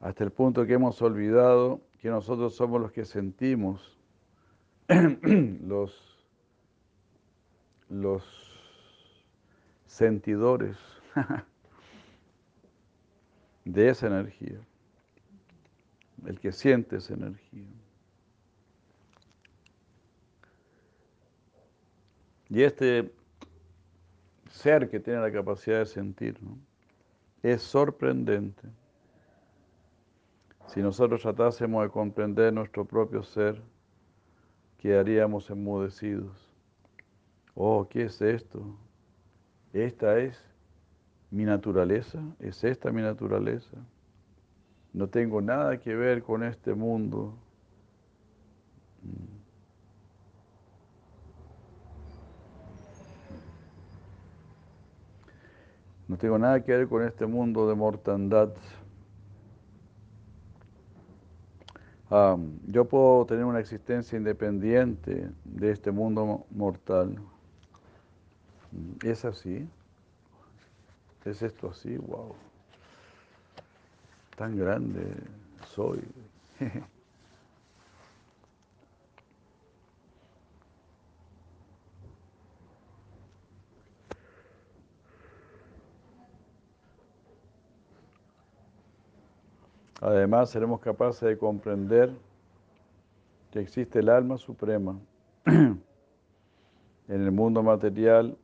Hasta el punto que hemos olvidado que nosotros somos los que sentimos [clears throat] los, los sentidores [laughs] de esa energía, el que siente esa energía. Y este ser que tiene la capacidad de sentir es sorprendente. Si nosotros tratásemos de comprender nuestro propio ser, quedaríamos enmudecidos. Oh, ¿qué es esto? Esta es mi naturaleza, es esta mi naturaleza. No tengo nada que ver con este mundo. No tengo nada que ver con este mundo de mortandad. yo puedo tener una existencia independiente de este mundo mortal. ¿Es así? ¿Es esto así? ¡Wow! Tan grande soy. [laughs] Además, seremos capaces de comprender que existe el alma suprema. [clears throat] en el mundo material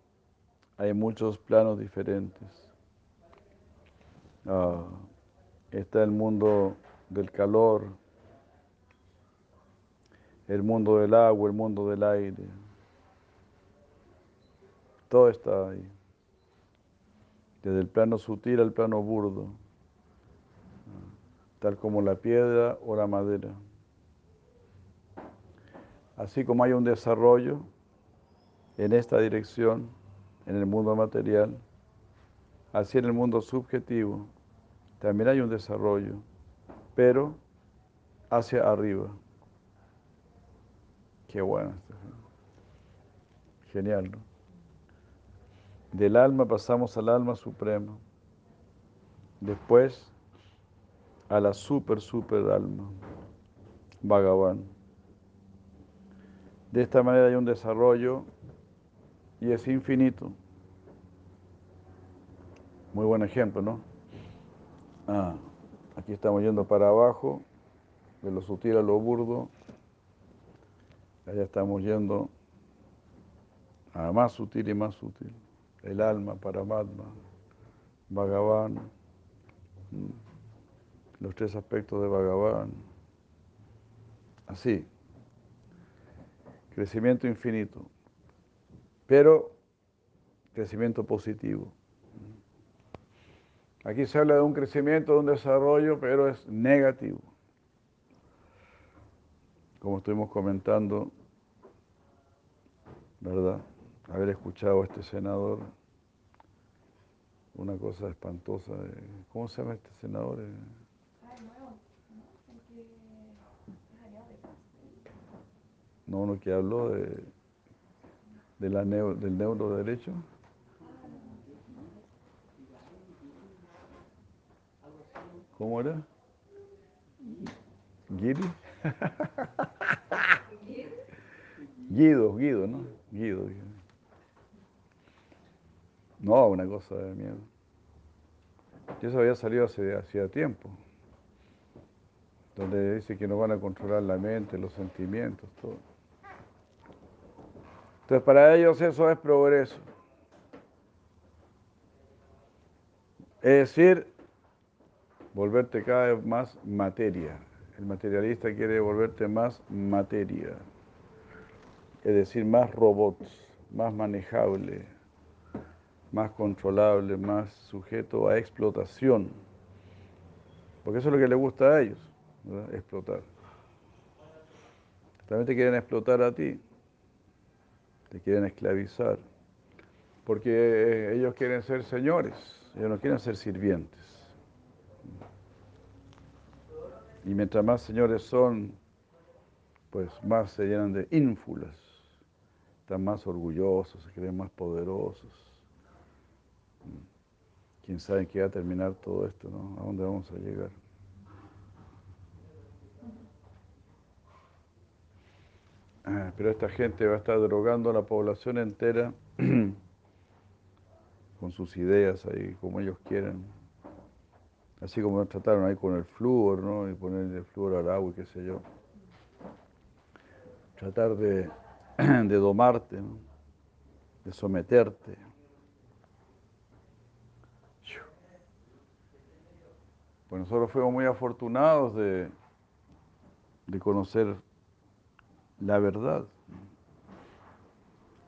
hay muchos planos diferentes. Ah, está el mundo del calor, el mundo del agua, el mundo del aire. Todo está ahí. Desde el plano sutil al plano burdo tal como la piedra o la madera. Así como hay un desarrollo en esta dirección, en el mundo material, así en el mundo subjetivo, también hay un desarrollo, pero hacia arriba. Qué bueno. Genial, ¿no? Del alma pasamos al alma suprema. Después a la super, super alma, Bhagavan. De esta manera hay un desarrollo y es infinito. Muy buen ejemplo, ¿no? Ah, aquí estamos yendo para abajo, de lo sutil a lo burdo. Allá estamos yendo a más sutil y más sutil. El alma, Paramatma, Bhagavan. Los tres aspectos de Bhagavan. Así, crecimiento infinito, pero crecimiento positivo. Aquí se habla de un crecimiento, de un desarrollo, pero es negativo. Como estuvimos comentando, ¿verdad? Haber escuchado a este senador, una cosa espantosa. ¿Cómo se llama este senador? No, uno que habló de, de la neo, del neuroderecho. ¿Cómo era? ¿Guidi? [laughs] Guido, Guido, ¿no? Guido. No, una cosa de miedo. Eso había salido hace hacía tiempo donde dice que nos van a controlar la mente, los sentimientos, todo. Entonces para ellos eso es progreso. Es decir, volverte cada vez más materia. El materialista quiere volverte más materia. Es decir, más robots, más manejable, más controlable, más sujeto a explotación. Porque eso es lo que les gusta a ellos, ¿verdad? explotar. También te quieren explotar a ti, te quieren esclavizar, porque ellos quieren ser señores, ellos no quieren ser sirvientes. Y mientras más señores son, pues más se llenan de ínfulas, están más orgullosos, se creen más poderosos. Quién sabe en qué va a terminar todo esto, ¿no? ¿A dónde vamos a llegar? Pero esta gente va a estar drogando a la población entera [clears throat] con sus ideas ahí, como ellos quieren. Así como nos trataron ahí con el flúor, ¿no? Y ponerle el flúor al agua y qué sé yo. Tratar de, [clears throat] de domarte, ¿no? de someterte. Pues nosotros fuimos muy afortunados de, de conocer la verdad.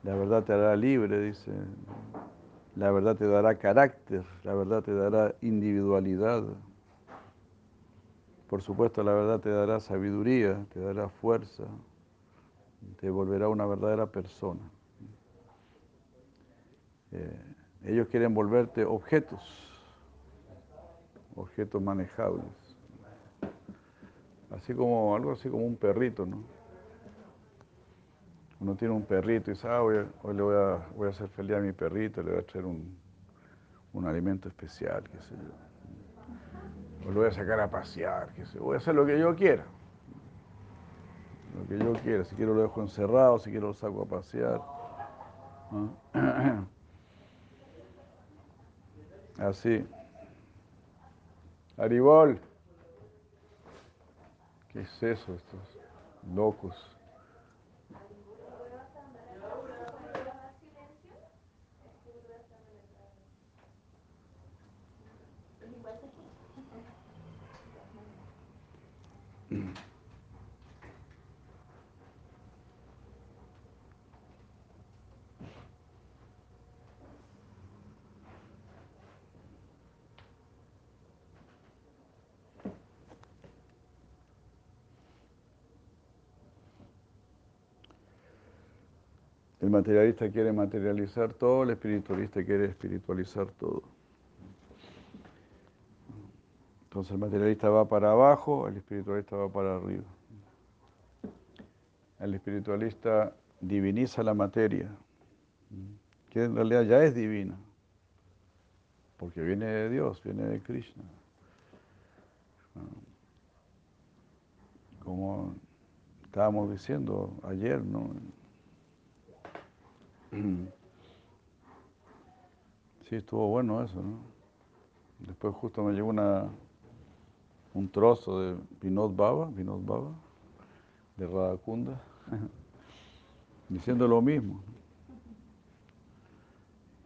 La verdad te hará libre, dice. La verdad te dará carácter, la verdad te dará individualidad. Por supuesto, la verdad te dará sabiduría, te dará fuerza, te volverá una verdadera persona. Eh, ellos quieren volverte objetos, objetos manejables. Así como, algo así como un perrito, ¿no? Uno tiene un perrito y dice, ah, hoy, le voy a, voy a hacer feliz a mi perrito, le voy a traer un, un alimento especial, qué sé yo. O lo voy a sacar a pasear, qué sé yo. Voy a hacer lo que yo quiera. Lo que yo quiera. Si quiero lo dejo encerrado, si quiero lo saco a pasear. [clears throat] Así. Aribol. ¿Qué es eso, estos locos? El materialista quiere materializar todo, el espiritualista quiere espiritualizar todo. Entonces el materialista va para abajo, el espiritualista va para arriba. El espiritualista diviniza la materia, que en realidad ya es divina, porque viene de Dios, viene de Krishna. Como estábamos diciendo ayer, ¿no? Sí, estuvo bueno eso, ¿no? Después justo me llegó una, un trozo de Vinod Baba, Vinod Baba, de Radhakunda, [laughs] diciendo lo mismo.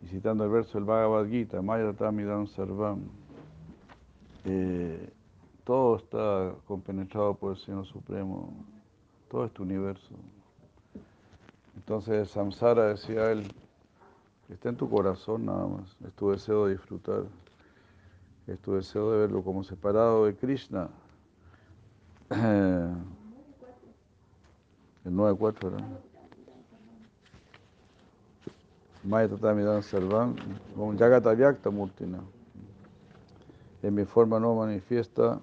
Y citando el verso del Bhagavad Gita, Maya Tamidam Sarvam, eh, todo está compenetrado por el Señor Supremo, todo este universo. Entonces Samsara decía él, está en tu corazón nada más, es tu deseo de disfrutar, es tu deseo de verlo como separado de Krishna. [clears throat] El 9-4 era. Maya Tatamidan Sarvam, Yagata Vyakta Murtina. En mi forma no manifiesta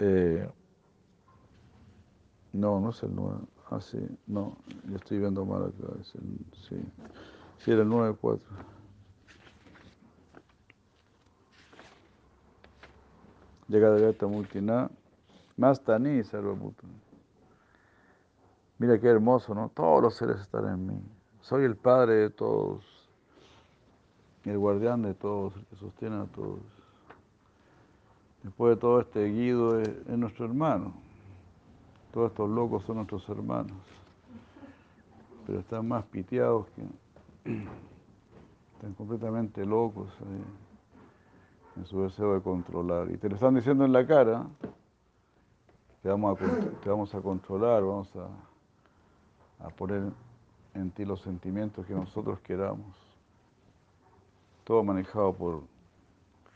eh, no, no es el 9. Ah, sí, no, yo estoy viendo mal acá. Es el, sí. sí, era el 9-4. Llega de Gata Multina, más Tani Sarvaputa. Mira qué hermoso, ¿no? Todos los seres están en mí. Soy el padre de todos, el guardián de todos, el que sostiene a todos. Después de todo este guido es nuestro hermano. Todos estos locos son nuestros hermanos, pero están más piteados que... [clears throat] Están completamente locos en su deseo de controlar. Y te lo están diciendo en la cara, te vamos a, controlar, vamos a, a poner en ti los sentimientos que nosotros queramos. Todo manejado por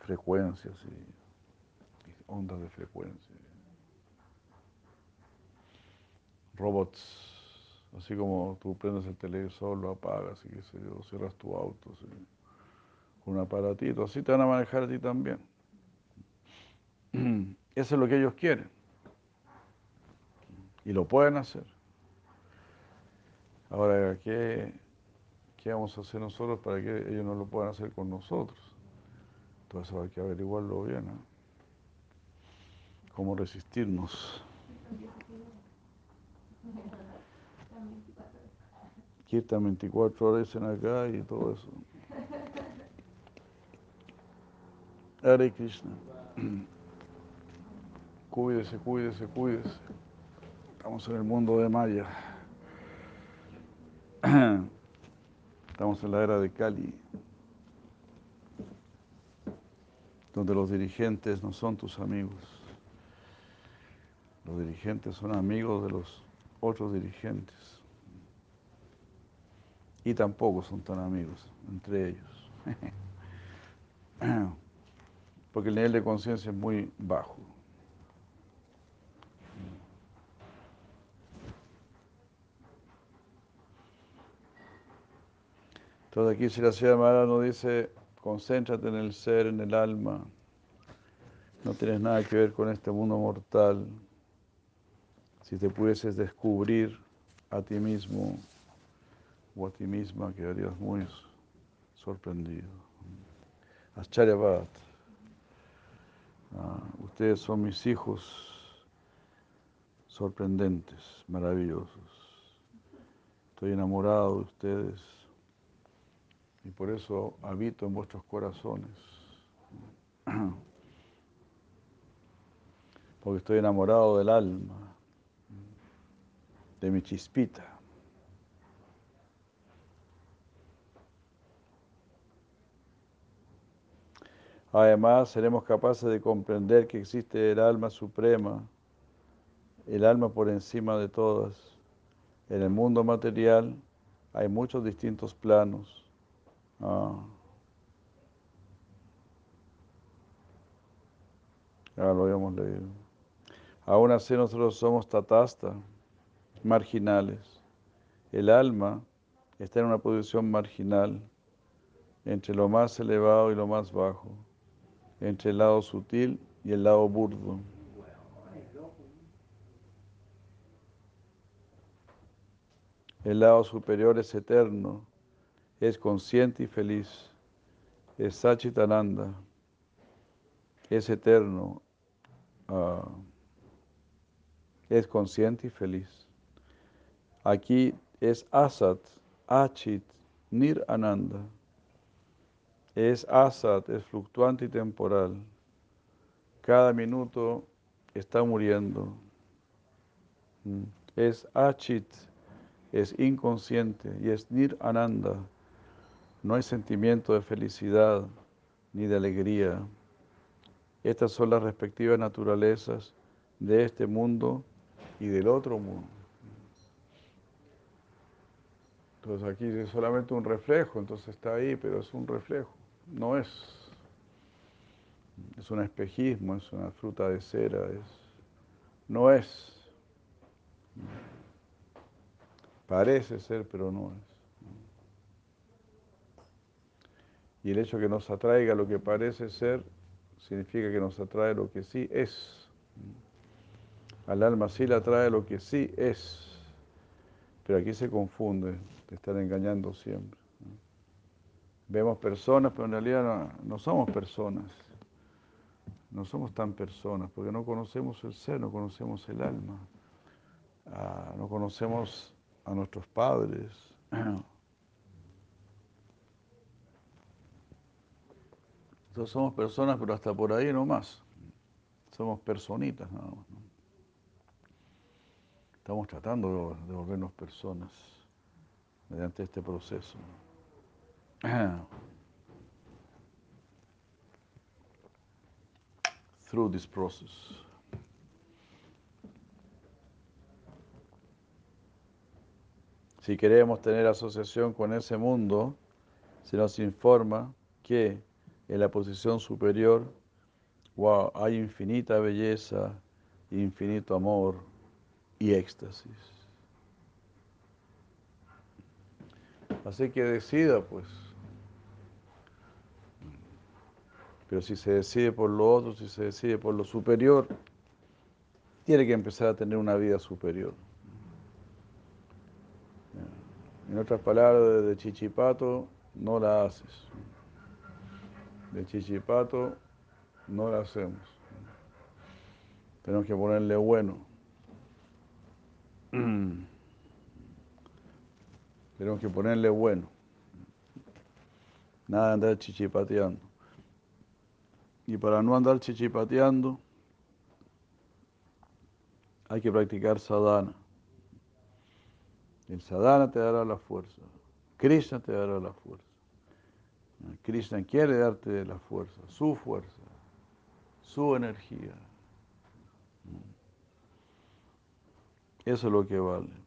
frecuencias y, y ondas de frecuencia. Robots Así como tú prendes el televisor, lo apagas y qué sé yo, cierras tu auto, un aparatito, así te van a manejar a ti también. [clears throat] Eso es lo que ellos quieren. Y lo pueden hacer. Ahora, ¿qué, ¿qué vamos a hacer nosotros para que ellos no lo puedan hacer con nosotros? Todo eso hay que averiguarlo bien. ¿eh? ¿Cómo resistirnos? Kirtan 24 horas en acá y todo eso. Hare Krishna. [clears throat] Cuídese, cuídese, cuídese. Estamos en el mundo de Maya. [clears throat] Estamos en la era de Kali, donde los dirigentes no son tus amigos. Los dirigentes son amigos de los otros dirigentes y tampoco son tan amigos entre ellos. [laughs] Porque el nivel de conciencia es muy bajo. Entonces aquí si la ciudad nos dice, concéntrate en el ser, en el alma. No tienes nada que ver con este mundo mortal. Si te pudieses descubrir a ti mismo, o a ti misma quedarías muy sorprendido. Ascharyavat, ah, ustedes son mis hijos sorprendentes, maravillosos. Estoy enamorado de ustedes y por eso habito en vuestros corazones. Porque estoy enamorado del alma, de mi chispita. Además, seremos capaces de comprender que existe el alma suprema, el alma por encima de todas. En el mundo material hay muchos distintos planos. Ah. Ya lo habíamos leído. Aún así nosotros somos tatasta, marginales. El alma está en una posición marginal entre lo más elevado y lo más bajo entre el lado sutil y el lado burdo. El lado superior es eterno, es consciente y feliz, es Sachitananda, es eterno, ah, es consciente y feliz. Aquí es Asat, Achit, Nir Ananda es asat, es fluctuante y temporal. Cada minuto está muriendo. Mm. Es achit, es inconsciente y es nir ananda. No hay sentimiento de felicidad ni de alegría. Estas son las respectivas naturalezas de este mundo y del otro mundo. Entonces aquí es solamente un reflejo, entonces está ahí, pero es un reflejo no es, es un espejismo, es una fruta de cera, es, no es. Parece ser, pero no es. Y el hecho que nos atraiga lo que parece ser, significa que nos atrae lo que sí es. Al alma sí le atrae lo que sí es. Pero aquí se confunde, te están engañando siempre. Vemos personas, pero en realidad no, somos personas. No somos tan personas, porque no conocemos el ser, no conocemos el alma, ah, no conocemos a nuestros padres. [clears throat] Entonces somos personas, pero hasta por ahí no más. Somos personitas nada más. Estamos tratando de volvernos personas mediante este proceso. Through this process. Si queremos tener asociación con ese mundo, se nos informa que en la posición superior hay infinita belleza, infinito amor y éxtasis. Así que decida, pues. Pero si se decide por lo otro, si se decide por lo superior, tiene que empezar a tener una vida superior. En otras palabras, de chichipato no la haces. De chichipato no la hacemos. Tenemos que ponerle bueno. Tenemos que ponerle bueno. Nada de andar chichipateando. Y para no andar chichipateando, hay que practicar sadhana. El sadhana te dará la fuerza. Krishna te dará la fuerza. Krishna quiere darte la fuerza, su fuerza, su energía. Eso es lo que vale.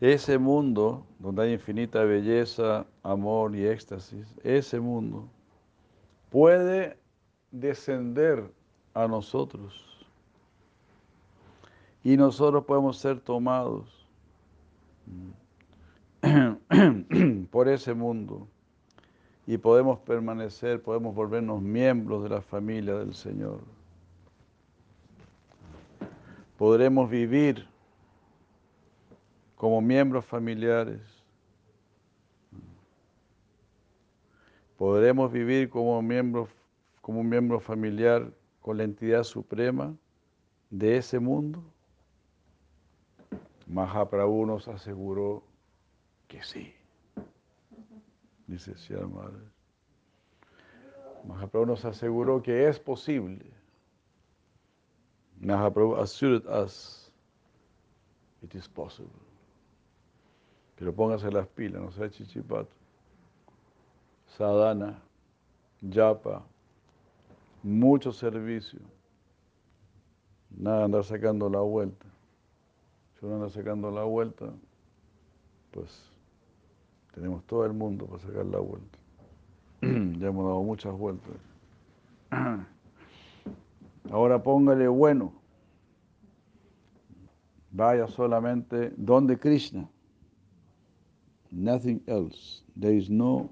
Ese mundo donde hay infinita belleza, amor y éxtasis, ese mundo puede descender a nosotros y nosotros podemos ser tomados [clears throat] por ese mundo y podemos permanecer, podemos volvernos miembros de la familia del Señor. Podremos vivir como miembros familiares. Podremos vivir como miembros como un miembro familiar con la entidad suprema de ese mundo. Mahaprabhu nos aseguró que sí. Dice Madre. Mahaprabhu nos aseguró que es posible. Mahaprabhu assured us it is possible. Pero póngase las pilas, no sea chichipato. Sadhana, japa, mucho servicio. Nada andar sacando la vuelta. Si uno anda sacando la vuelta, pues tenemos todo el mundo para sacar la vuelta. [clears throat] ya hemos dado muchas vueltas. [clears throat] Ahora póngale bueno. Vaya solamente donde Krishna nothing else. There is no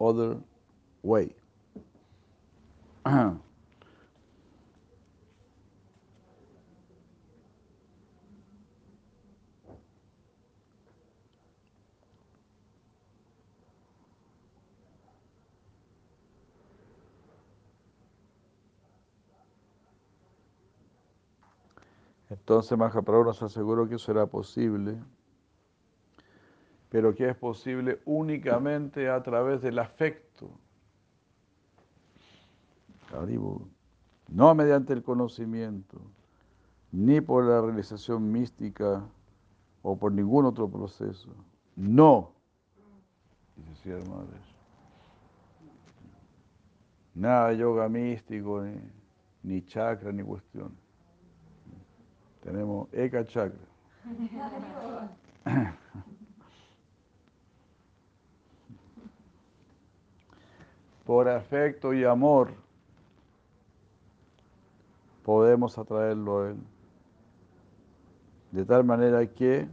other way. [clears throat] Entonces Mahaprabhu nos aseguró que eso era posible pero que es posible únicamente a través del afecto. No mediante el conocimiento, ni por la realización mística o por ningún otro proceso. No, dice Madre. Nada yoga místico, ni, ni chakra, ni cuestión. Tenemos Eka Chakra. [laughs] por afecto y amor, podemos atraerlo a Él. De tal manera que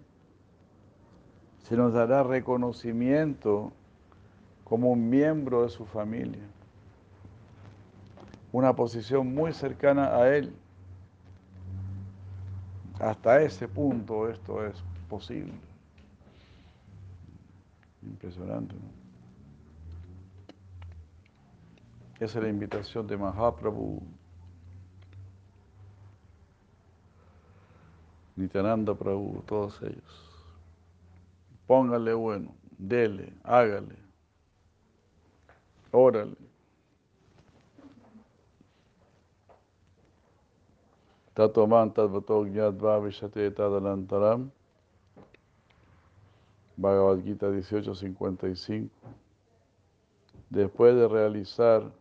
se nos dará reconocimiento como un miembro de su familia, una posición muy cercana a Él. Hasta ese punto esto es posible. Impresionante, ¿no? Esa es la invitación de Mahaprabhu. Nityananda Prabhu, todos ellos. Póngale bueno, dele, hágale, órale. Tatoman Tadvato Gnadva Vishate Tadalantaram. Bhagavad Gita 1855. después de realizar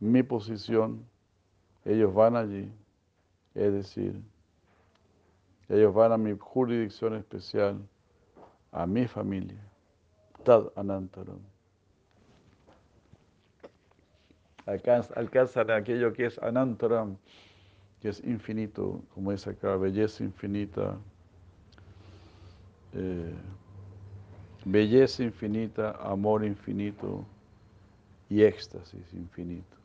mi posición, ellos van allí, es decir, ellos van a mi jurisdicción especial, a mi familia, Tad Anantaram. Alcanzan aquello que es Anantaram, que es infinito, como es acá, belleza infinita, eh, belleza infinita, amor infinito y éxtasis infinito.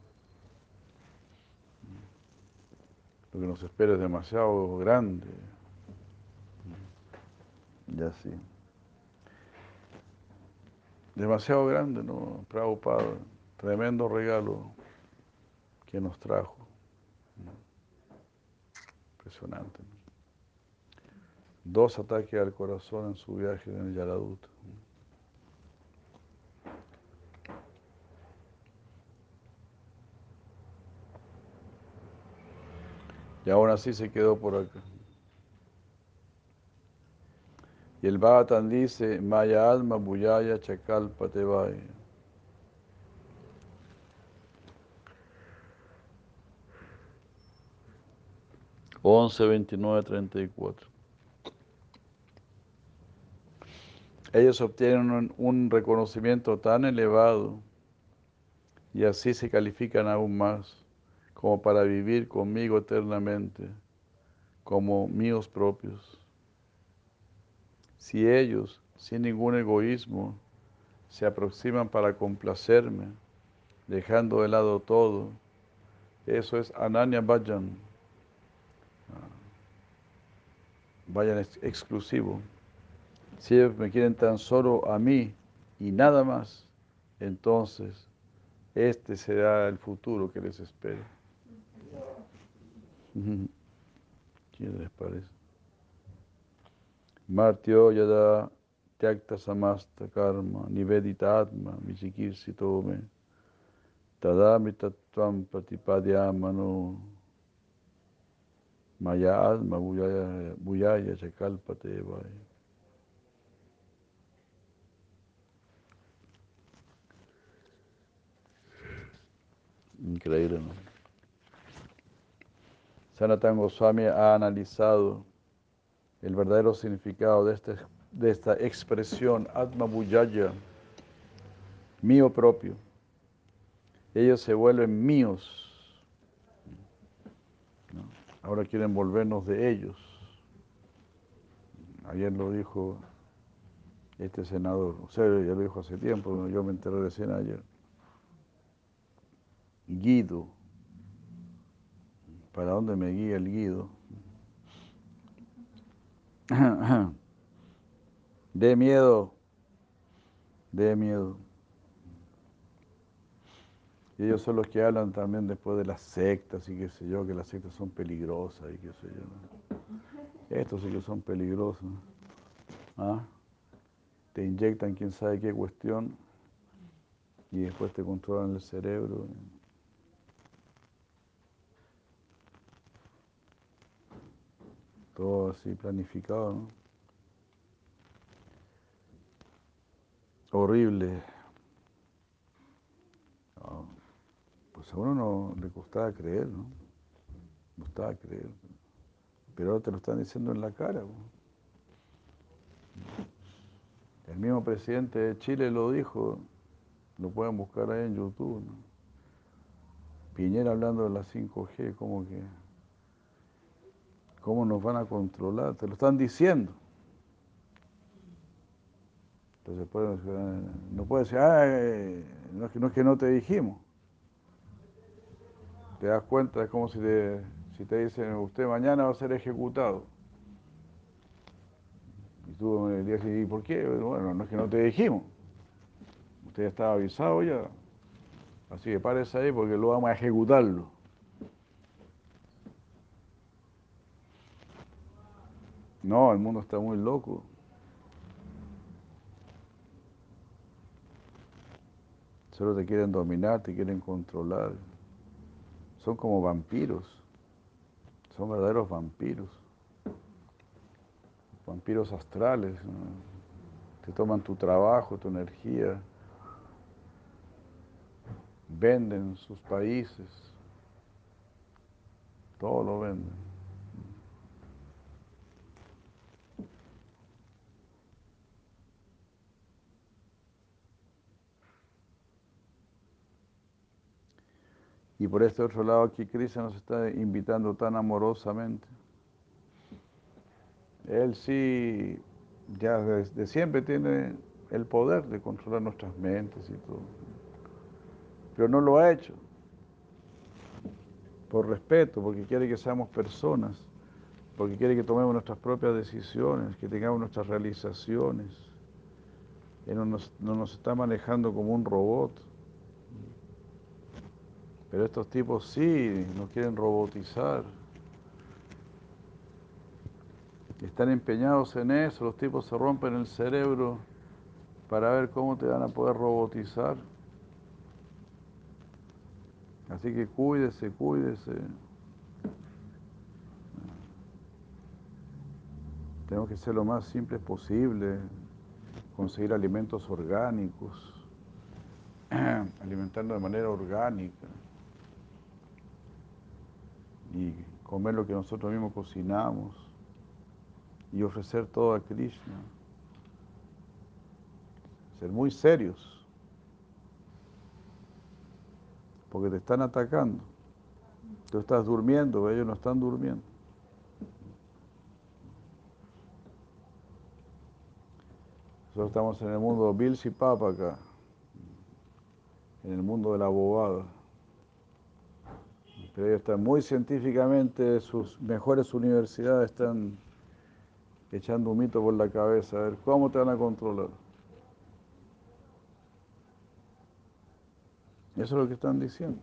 Lo que nos espera es demasiado grande. Ya sí. Demasiado grande, ¿no? Prabhupada, tremendo regalo que nos trajo. Impresionante. Dos ataques al corazón en su viaje en el Yaradut. Y aún así se quedó por acá. Y el Bhattan dice, Maya alma buyaya chakalpa te vaya. Once, veintinueve, treinta y cuatro. Ellos obtienen un reconocimiento tan elevado y así se califican aún más como para vivir conmigo eternamente, como míos propios. Si ellos, sin ningún egoísmo, se aproximan para complacerme, dejando de lado todo, eso es Ananya Vayan. Vayan ex exclusivo. Si ellos me quieren tan solo a mí y nada más, entonces este será el futuro que les espera. ¿Qué les parece? Martyo yada tyakta samasta karma nivedita atma vichikirsito me tada mitatvam pratipadyamano maya atma buyaya chakalpate vaya. Increíble, ¿no? Sanatana Goswami ha analizado el verdadero significado de, este, de esta expresión Atma Bujaya, mío propio. Ellos se vuelven míos. Ahora quieren volvernos de ellos. Ayer lo dijo este senador, o sea, ya lo dijo hace tiempo, yo me enteré recién ayer. Guido. ¿Para dónde me guía el Guido? [clears throat] De miedo, de miedo. Y ellos son los que hablan también después de las sectas y qué sé yo, que las sectas son peligrosas y qué sé yo. Estos sí que son peligrosos. ¿Ah? Te inyectan quién sabe qué cuestión y después te controlan el cerebro. Todo así planificado, ¿no? Horrible. Pues a uno no le costaba creer, ¿no? Costaba creer. Pero ahora te lo están diciendo en la cara. El mismo presidente de Chile lo dijo, lo pueden buscar ahí en YouTube. ¿no? Piñera hablando de la 5G, como que ¿Cómo nos van a controlar? Te lo están diciendo. Entonces no puede decir, ah, no, es que, no es que no te dijimos. Te das cuenta, es como si te, dicen, usted mañana va a ser ejecutado. Y tú me dirías, ¿y por qué? Bueno, no es que no te dijimos. Usted ya estaba avisado ya. Así que párese ahí porque lo vamos a ejecutarlo. No, el mundo está muy loco. Solo te quieren dominar, te quieren controlar. Son como vampiros. Son verdaderos vampiros. Vampiros astrales. Te toman tu trabajo, tu energía. venden sus países, todo lo venden. Y por este otro lado aquí Krishna nos está invitando tan amorosamente. Él sí, ya desde siempre tiene el poder de controlar nuestras mentes y todo. Pero no lo ha hecho. Por respeto, porque quiere que seamos personas, porque quiere que tomemos nuestras propias decisiones, que tengamos nuestras realizaciones. Él no nos, no nos está manejando como un robot. Pero estos tipos sí nos quieren robotizar. Están empeñados en eso, los tipos se rompen el cerebro para ver cómo te van a poder robotizar. Así que cuídese, cuídese. Tenemos que ser lo más simples posible, conseguir alimentos orgánicos, [clears throat] alimentarnos de manera orgánica y comer lo que nosotros mismos cocinamos y ofrecer todo a Krishna. Ser muy serios, porque te están atacando. Tú estás durmiendo, ellos no están durmiendo. Nosotros estamos en el mundo Bills y Papa acá, en el mundo de la bobada. Pero ellos están muy científicamente, sus mejores universidades están echando un mito por la cabeza, a ver cómo te van a controlar. Eso es lo que están diciendo.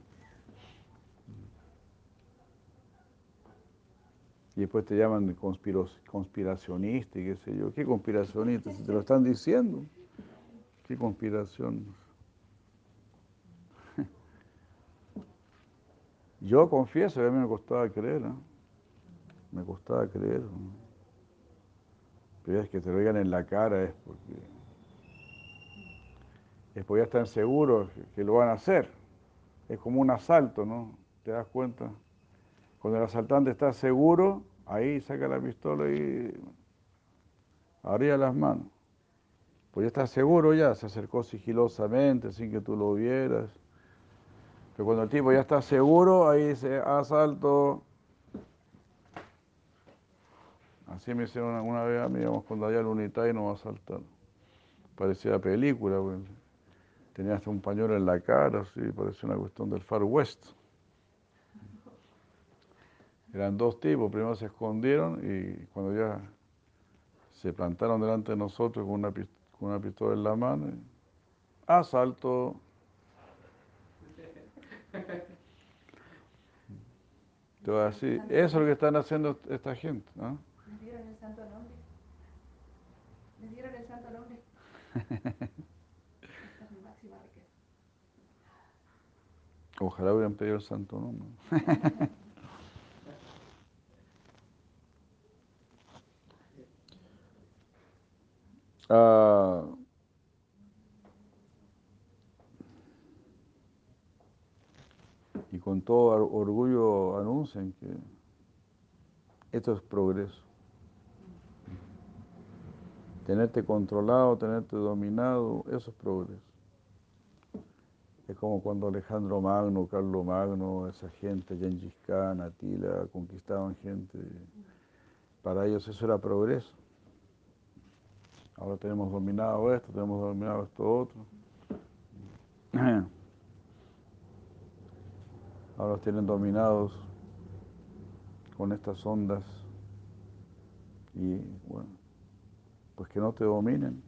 Y después te llaman conspiracionista y qué sé yo. ¿Qué conspiracionista? Si te lo están diciendo. ¿Qué conspiración? Yo confieso que a mí me costaba creer, ¿no? Me costaba creer. Pero es que te lo digan en la cara, es porque. Es porque ya están seguros que lo van a hacer. Es como un asalto, ¿no? ¿Te das cuenta? Cuando el asaltante está seguro, ahí saca la pistola y abría las manos. Pues ya está seguro ya, se acercó sigilosamente, sin que tú lo vieras. Pero cuando el tipo ya está seguro, ahí dice, asalto. Así me hicieron una vez a mí, digamos, cuando allá el unitario no va a saltar. Parecía película, güey. tenía hasta un pañuelo en la cara, así, parecía una cuestión del Far West. Eran dos tipos, primero se escondieron y cuando ya se plantaron delante de nosotros con una pistola en la mano, asalto. Todo así, eso es lo que están haciendo esta gente, ¿no? Les dieron el santo nombre. Les dieron el santo nombre. [laughs] Esta es mi máxima riqueza. Ojalá hubieran pedido el santo nombre. [laughs] [laughs] Ah, y con todo or- orgullo anuncian que esto es progreso. Tenerte controlado, tenerte dominado, eso es progreso. Es como cuando Alejandro Magno, Carlo Magno, esa gente, Gengis Khan, Atila, conquistaban gente. Para ellos eso era progreso. Ahora tenemos dominado esto, tenemos dominado esto otro. [clears throat] Ahora los tienen dominados con estas ondas y bueno, pues que no te dominen.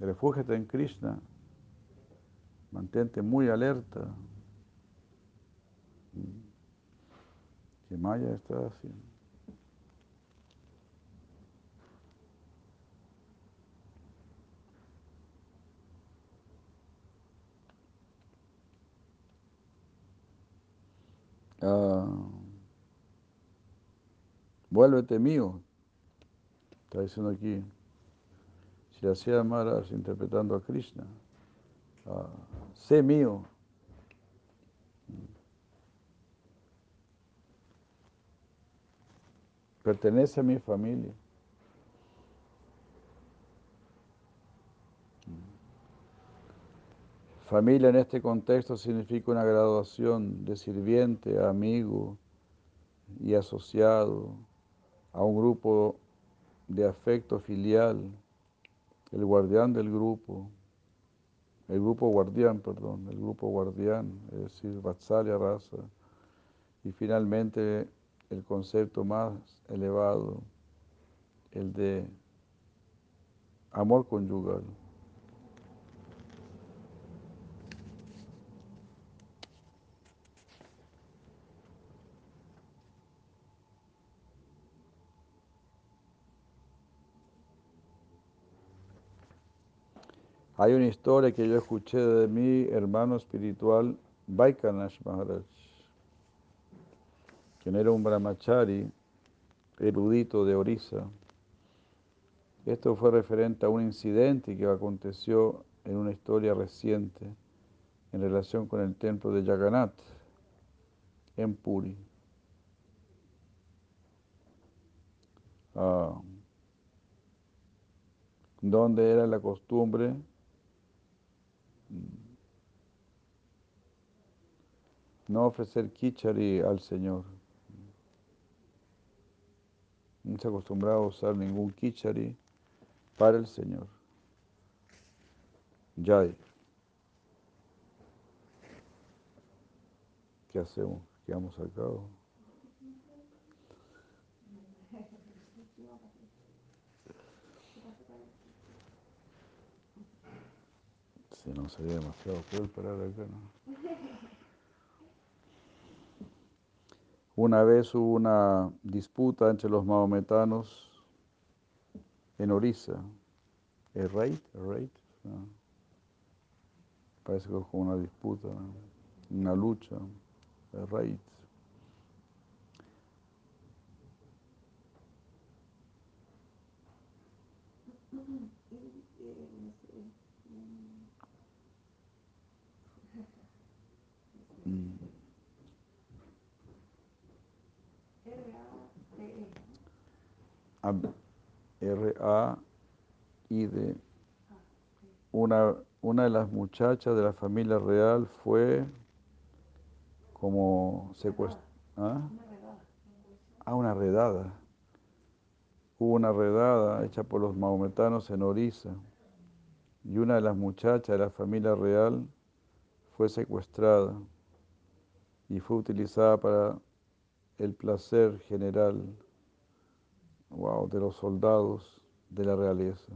Refúgiate en Krishna, mantente muy alerta. Que Maya está haciendo. Uh, vuélvete mío. Está diciendo aquí. Si hacía amaras interpretando a Krishna. Ah, sé mío. Pertenece a mi familia. Familia en este contexto significa una graduación de sirviente a amigo y asociado a un grupo de afecto filial, el guardián del grupo, el grupo guardián, perdón, el grupo guardián, es decir, Vatsalya Rasa, y finalmente el concepto más elevado, el de amor conyugal. Hay una historia que yo escuché de mi hermano espiritual, Vaikanash Maharaj, quien era un brahmachari erudito de Orissa. Esto fue referente a un incidente que aconteció en una historia reciente en relación con el templo de Jagannath en Puri. Ah, donde era la costumbre no ofrecer kichari al Señor. No se acostumbraba a usar ningún kichari para el Señor. Jai. ¿Qué hacemos? ¿Qué vamos a cabo? Si no sería demasiado cruel parar acá, ¿no? Una vez hubo una disputa entre los maometanos en Orissa. ¿Es right? right? No. Parece que es como una disputa, una lucha. ¿Es right? R-A-I-D. Una, una de las muchachas de la familia real fue como secuestrada. ¿Ah? ah, una redada. Hubo una redada hecha por los maometanos en Orissa y una de las muchachas de la familia real fue secuestrada y fue utilizada para el placer general wow, de los soldados de la realeza.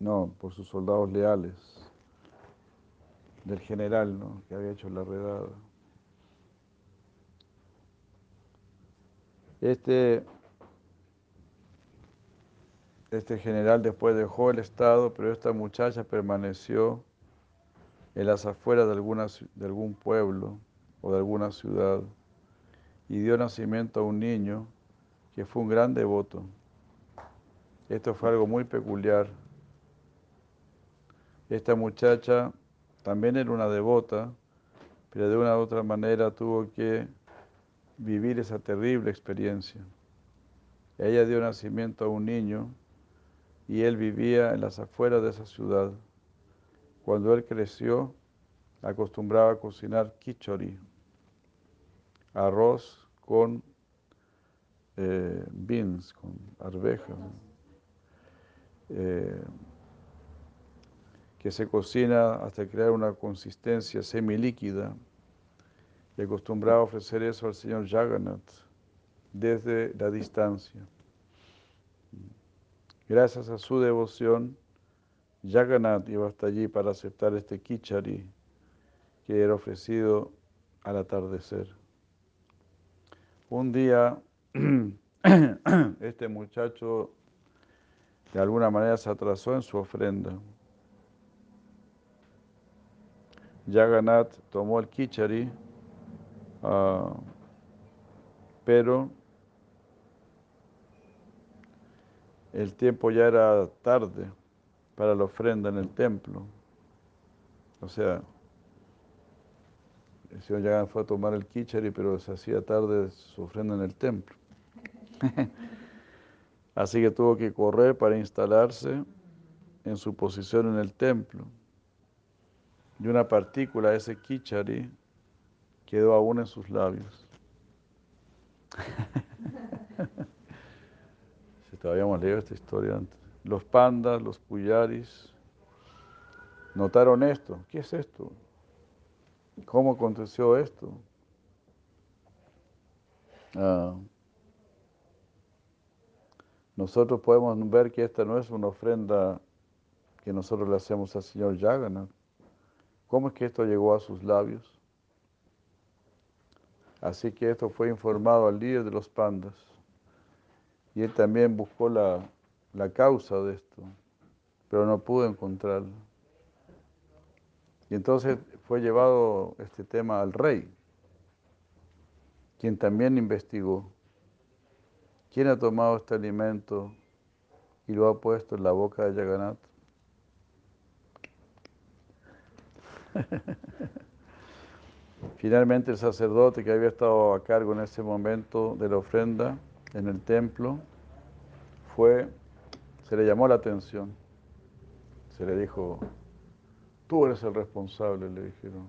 No, por sus soldados leales, del general ¿no? que había hecho la redada. Este, este general después dejó el Estado, pero esta muchacha permaneció en las afueras de, alguna, de algún pueblo o de alguna ciudad y dio nacimiento a un niño que fue un gran devoto. Esto fue algo muy peculiar. Esta muchacha también era una devota, pero de una u otra manera tuvo que vivir esa terrible experiencia. Ella dio nacimiento a un niño y él vivía en las afueras de esa ciudad. Cuando él creció, acostumbraba a cocinar kichori, arroz con eh, beans, con arvejas, eh, que se cocina hasta crear una consistencia semilíquida y acostumbraba a ofrecer eso al señor Jagannath desde la distancia. Gracias a su devoción, Jagannath iba hasta allí para aceptar este kichari que era ofrecido al atardecer. Un día, [clears throat] este muchacho de alguna manera se atrasó en su ofrenda. Jagannath tomó el kichari, ah, pero el tiempo ya era tarde para la ofrenda en el templo. O sea, el señor Yagan fue a tomar el kichari, pero se hacía tarde su ofrenda en el templo. [laughs] Así que tuvo que correr para instalarse en su posición en el templo. Y una partícula ese kichari quedó aún en sus labios. [laughs] si todavía hemos leído esta historia antes. Los pandas, los puyaris, notaron esto. ¿Qué es esto? ¿Cómo aconteció esto? Ah, nosotros podemos ver que esta no es una ofrenda que nosotros le hacemos al señor Jagannath. ¿Cómo es que esto llegó a sus labios? Así que esto fue informado al líder de los pandas. Y él también buscó la, la causa de esto, pero no pudo encontrarla. Y entonces fue llevado este tema al rey, quien también investigó. ¿Quién ha tomado este alimento y lo ha puesto en la boca de Jagannath? [laughs] Finalmente el sacerdote que había estado a cargo en ese momento de la ofrenda en el templo fue, se le llamó la atención, se le dijo, Tú eres el responsable, le dijeron.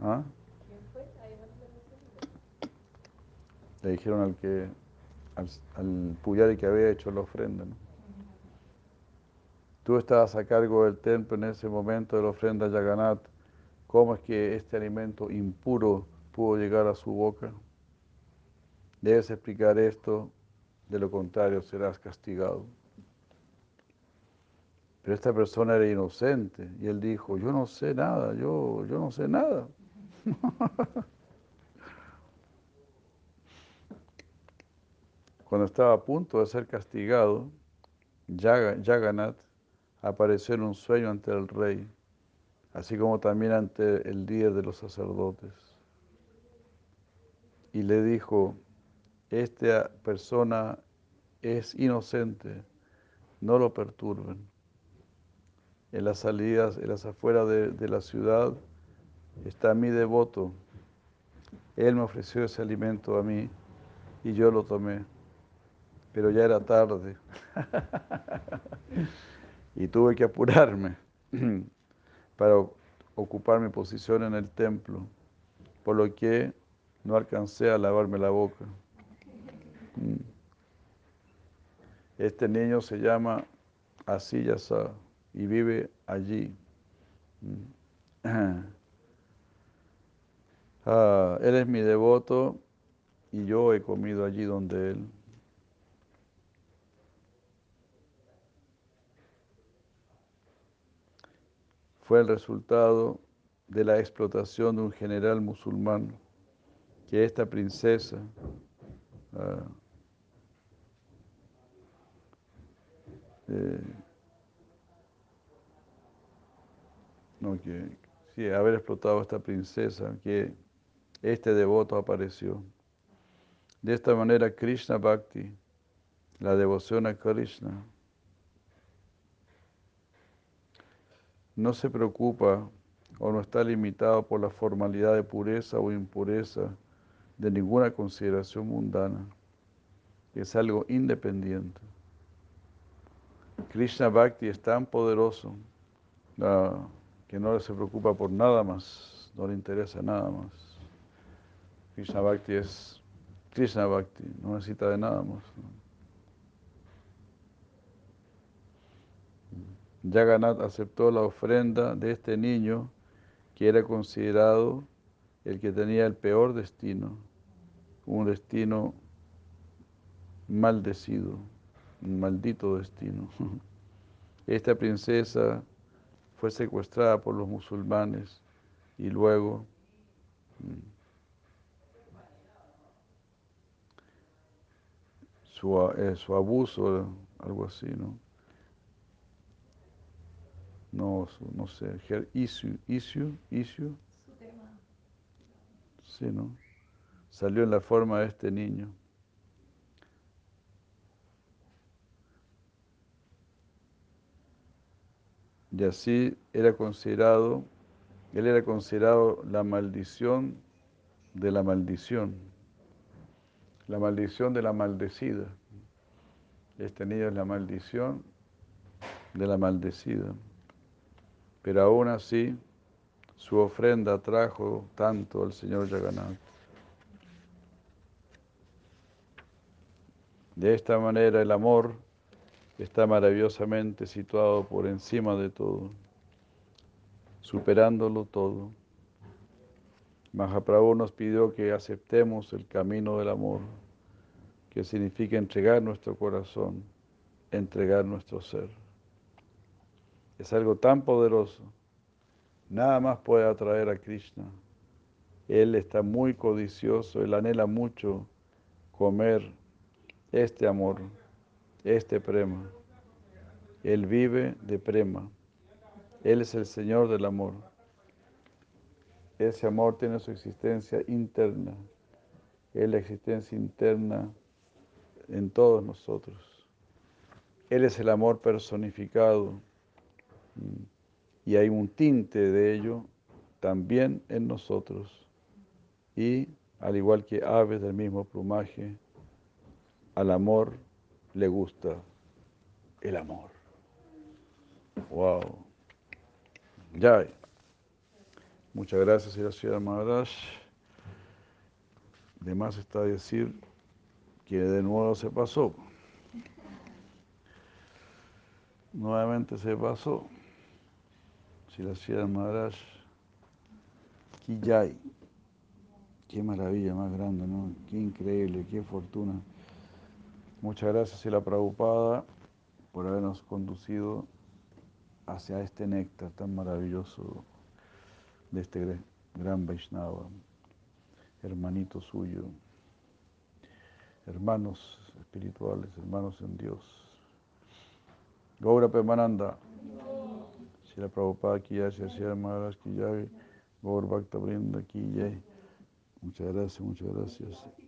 ¿Ah? Le dijeron al que, al, al puyari que había hecho la ofrenda. Tú estabas a cargo del templo en ese momento de la ofrenda a Yaganat. ¿Cómo es que este alimento impuro pudo llegar a su boca? Debes explicar esto, de lo contrario serás castigado. Pero esta persona era inocente y él dijo, yo no sé nada, yo, yo no sé nada. [laughs] Cuando estaba a punto de ser castigado, Jagannath apareció en un sueño ante el rey, así como también ante el líder de los sacerdotes. Y le dijo, esta persona es inocente, no lo perturben en las salidas, en las afueras de, la ciudad, está mi devoto. Él me ofreció ese alimento a mí y yo lo tomé, pero ya era tarde [laughs] y tuve que apurarme [clears throat] para ocupar mi posición en el templo, por lo que no alcancé a lavarme la boca. Mm. Este niño se llama Asiyasa y vive allí. [clears throat] Ah, él es mi devoto y yo he comido allí donde él. Fue el resultado de la explotación de un general musulmán que esta princesa uh, eh, no, que haber explotado a esta princesa, que este devoto apareció. De esta manera, Krishna Bhakti, la devoción a Krishna, no se preocupa o no está limitado por la formalidad de pureza o impureza de ninguna consideración mundana. Es algo independiente. Krishna Bhakti es tan poderoso. Uh, que no se preocupa por nada más, no le interesa nada más. Krishna Bhakti es Krishna Bhakti, no necesita de nada más. Jagannath aceptó la ofrenda de este niño que era considerado el que tenía el peor destino, un destino maldecido, un maldito destino. [laughs] Esta princesa fue secuestrada por los musulmanes y luego mm, su, eh, su abuso, algo así, ¿no? No, no sé, issue, issue, issue. Sí, ¿no? Salió en la forma de este niño. Y así era considerado Él era considerado la maldición de la maldición, la maldición de la maldecida. Este niño es la maldición de la maldecida. Pero aún así, su ofrenda trajo tanto al Señor Jagannath. De esta manera el amor está maravillosamente situado por encima de todo, superándolo todo. Mahaprabhu nos pidió que aceptemos el camino del amor, que significa entregar nuestro corazón, entregar nuestro ser. Es algo tan poderoso. Nada más puede atraer a Krishna. Él está muy codicioso, él anhela mucho comer este amor, este prema. Él vive de prema. Él es el Señor del amor. Ese amor tiene su existencia interna. Es la existencia interna en todos nosotros. Él es el amor personificado. Y hay un tinte de ello también en nosotros. Y al igual que aves del mismo plumaje, al amor le gusta el amor. Wow. Ya. Muchas gracias, señora Maharaj. De más está decir que de nuevo se pasó. Nuevamente se pasó. Si la ciudad Maharaj. Qué maravilla más grande, ¿no? Qué increíble, qué fortuna. Muchas gracias, la Prabhupada, por habernos conducido hacia este néctar tan maravilloso de este gran Vaishnava, hermanito suyo, hermanos espirituales, hermanos en Dios. Gaura Pemananda, Sila Prabhupada ki jai, Sri Maharaj ki jai, Gaur Bhakta Brinda ki jai. Muchas gracias, muchas gracias.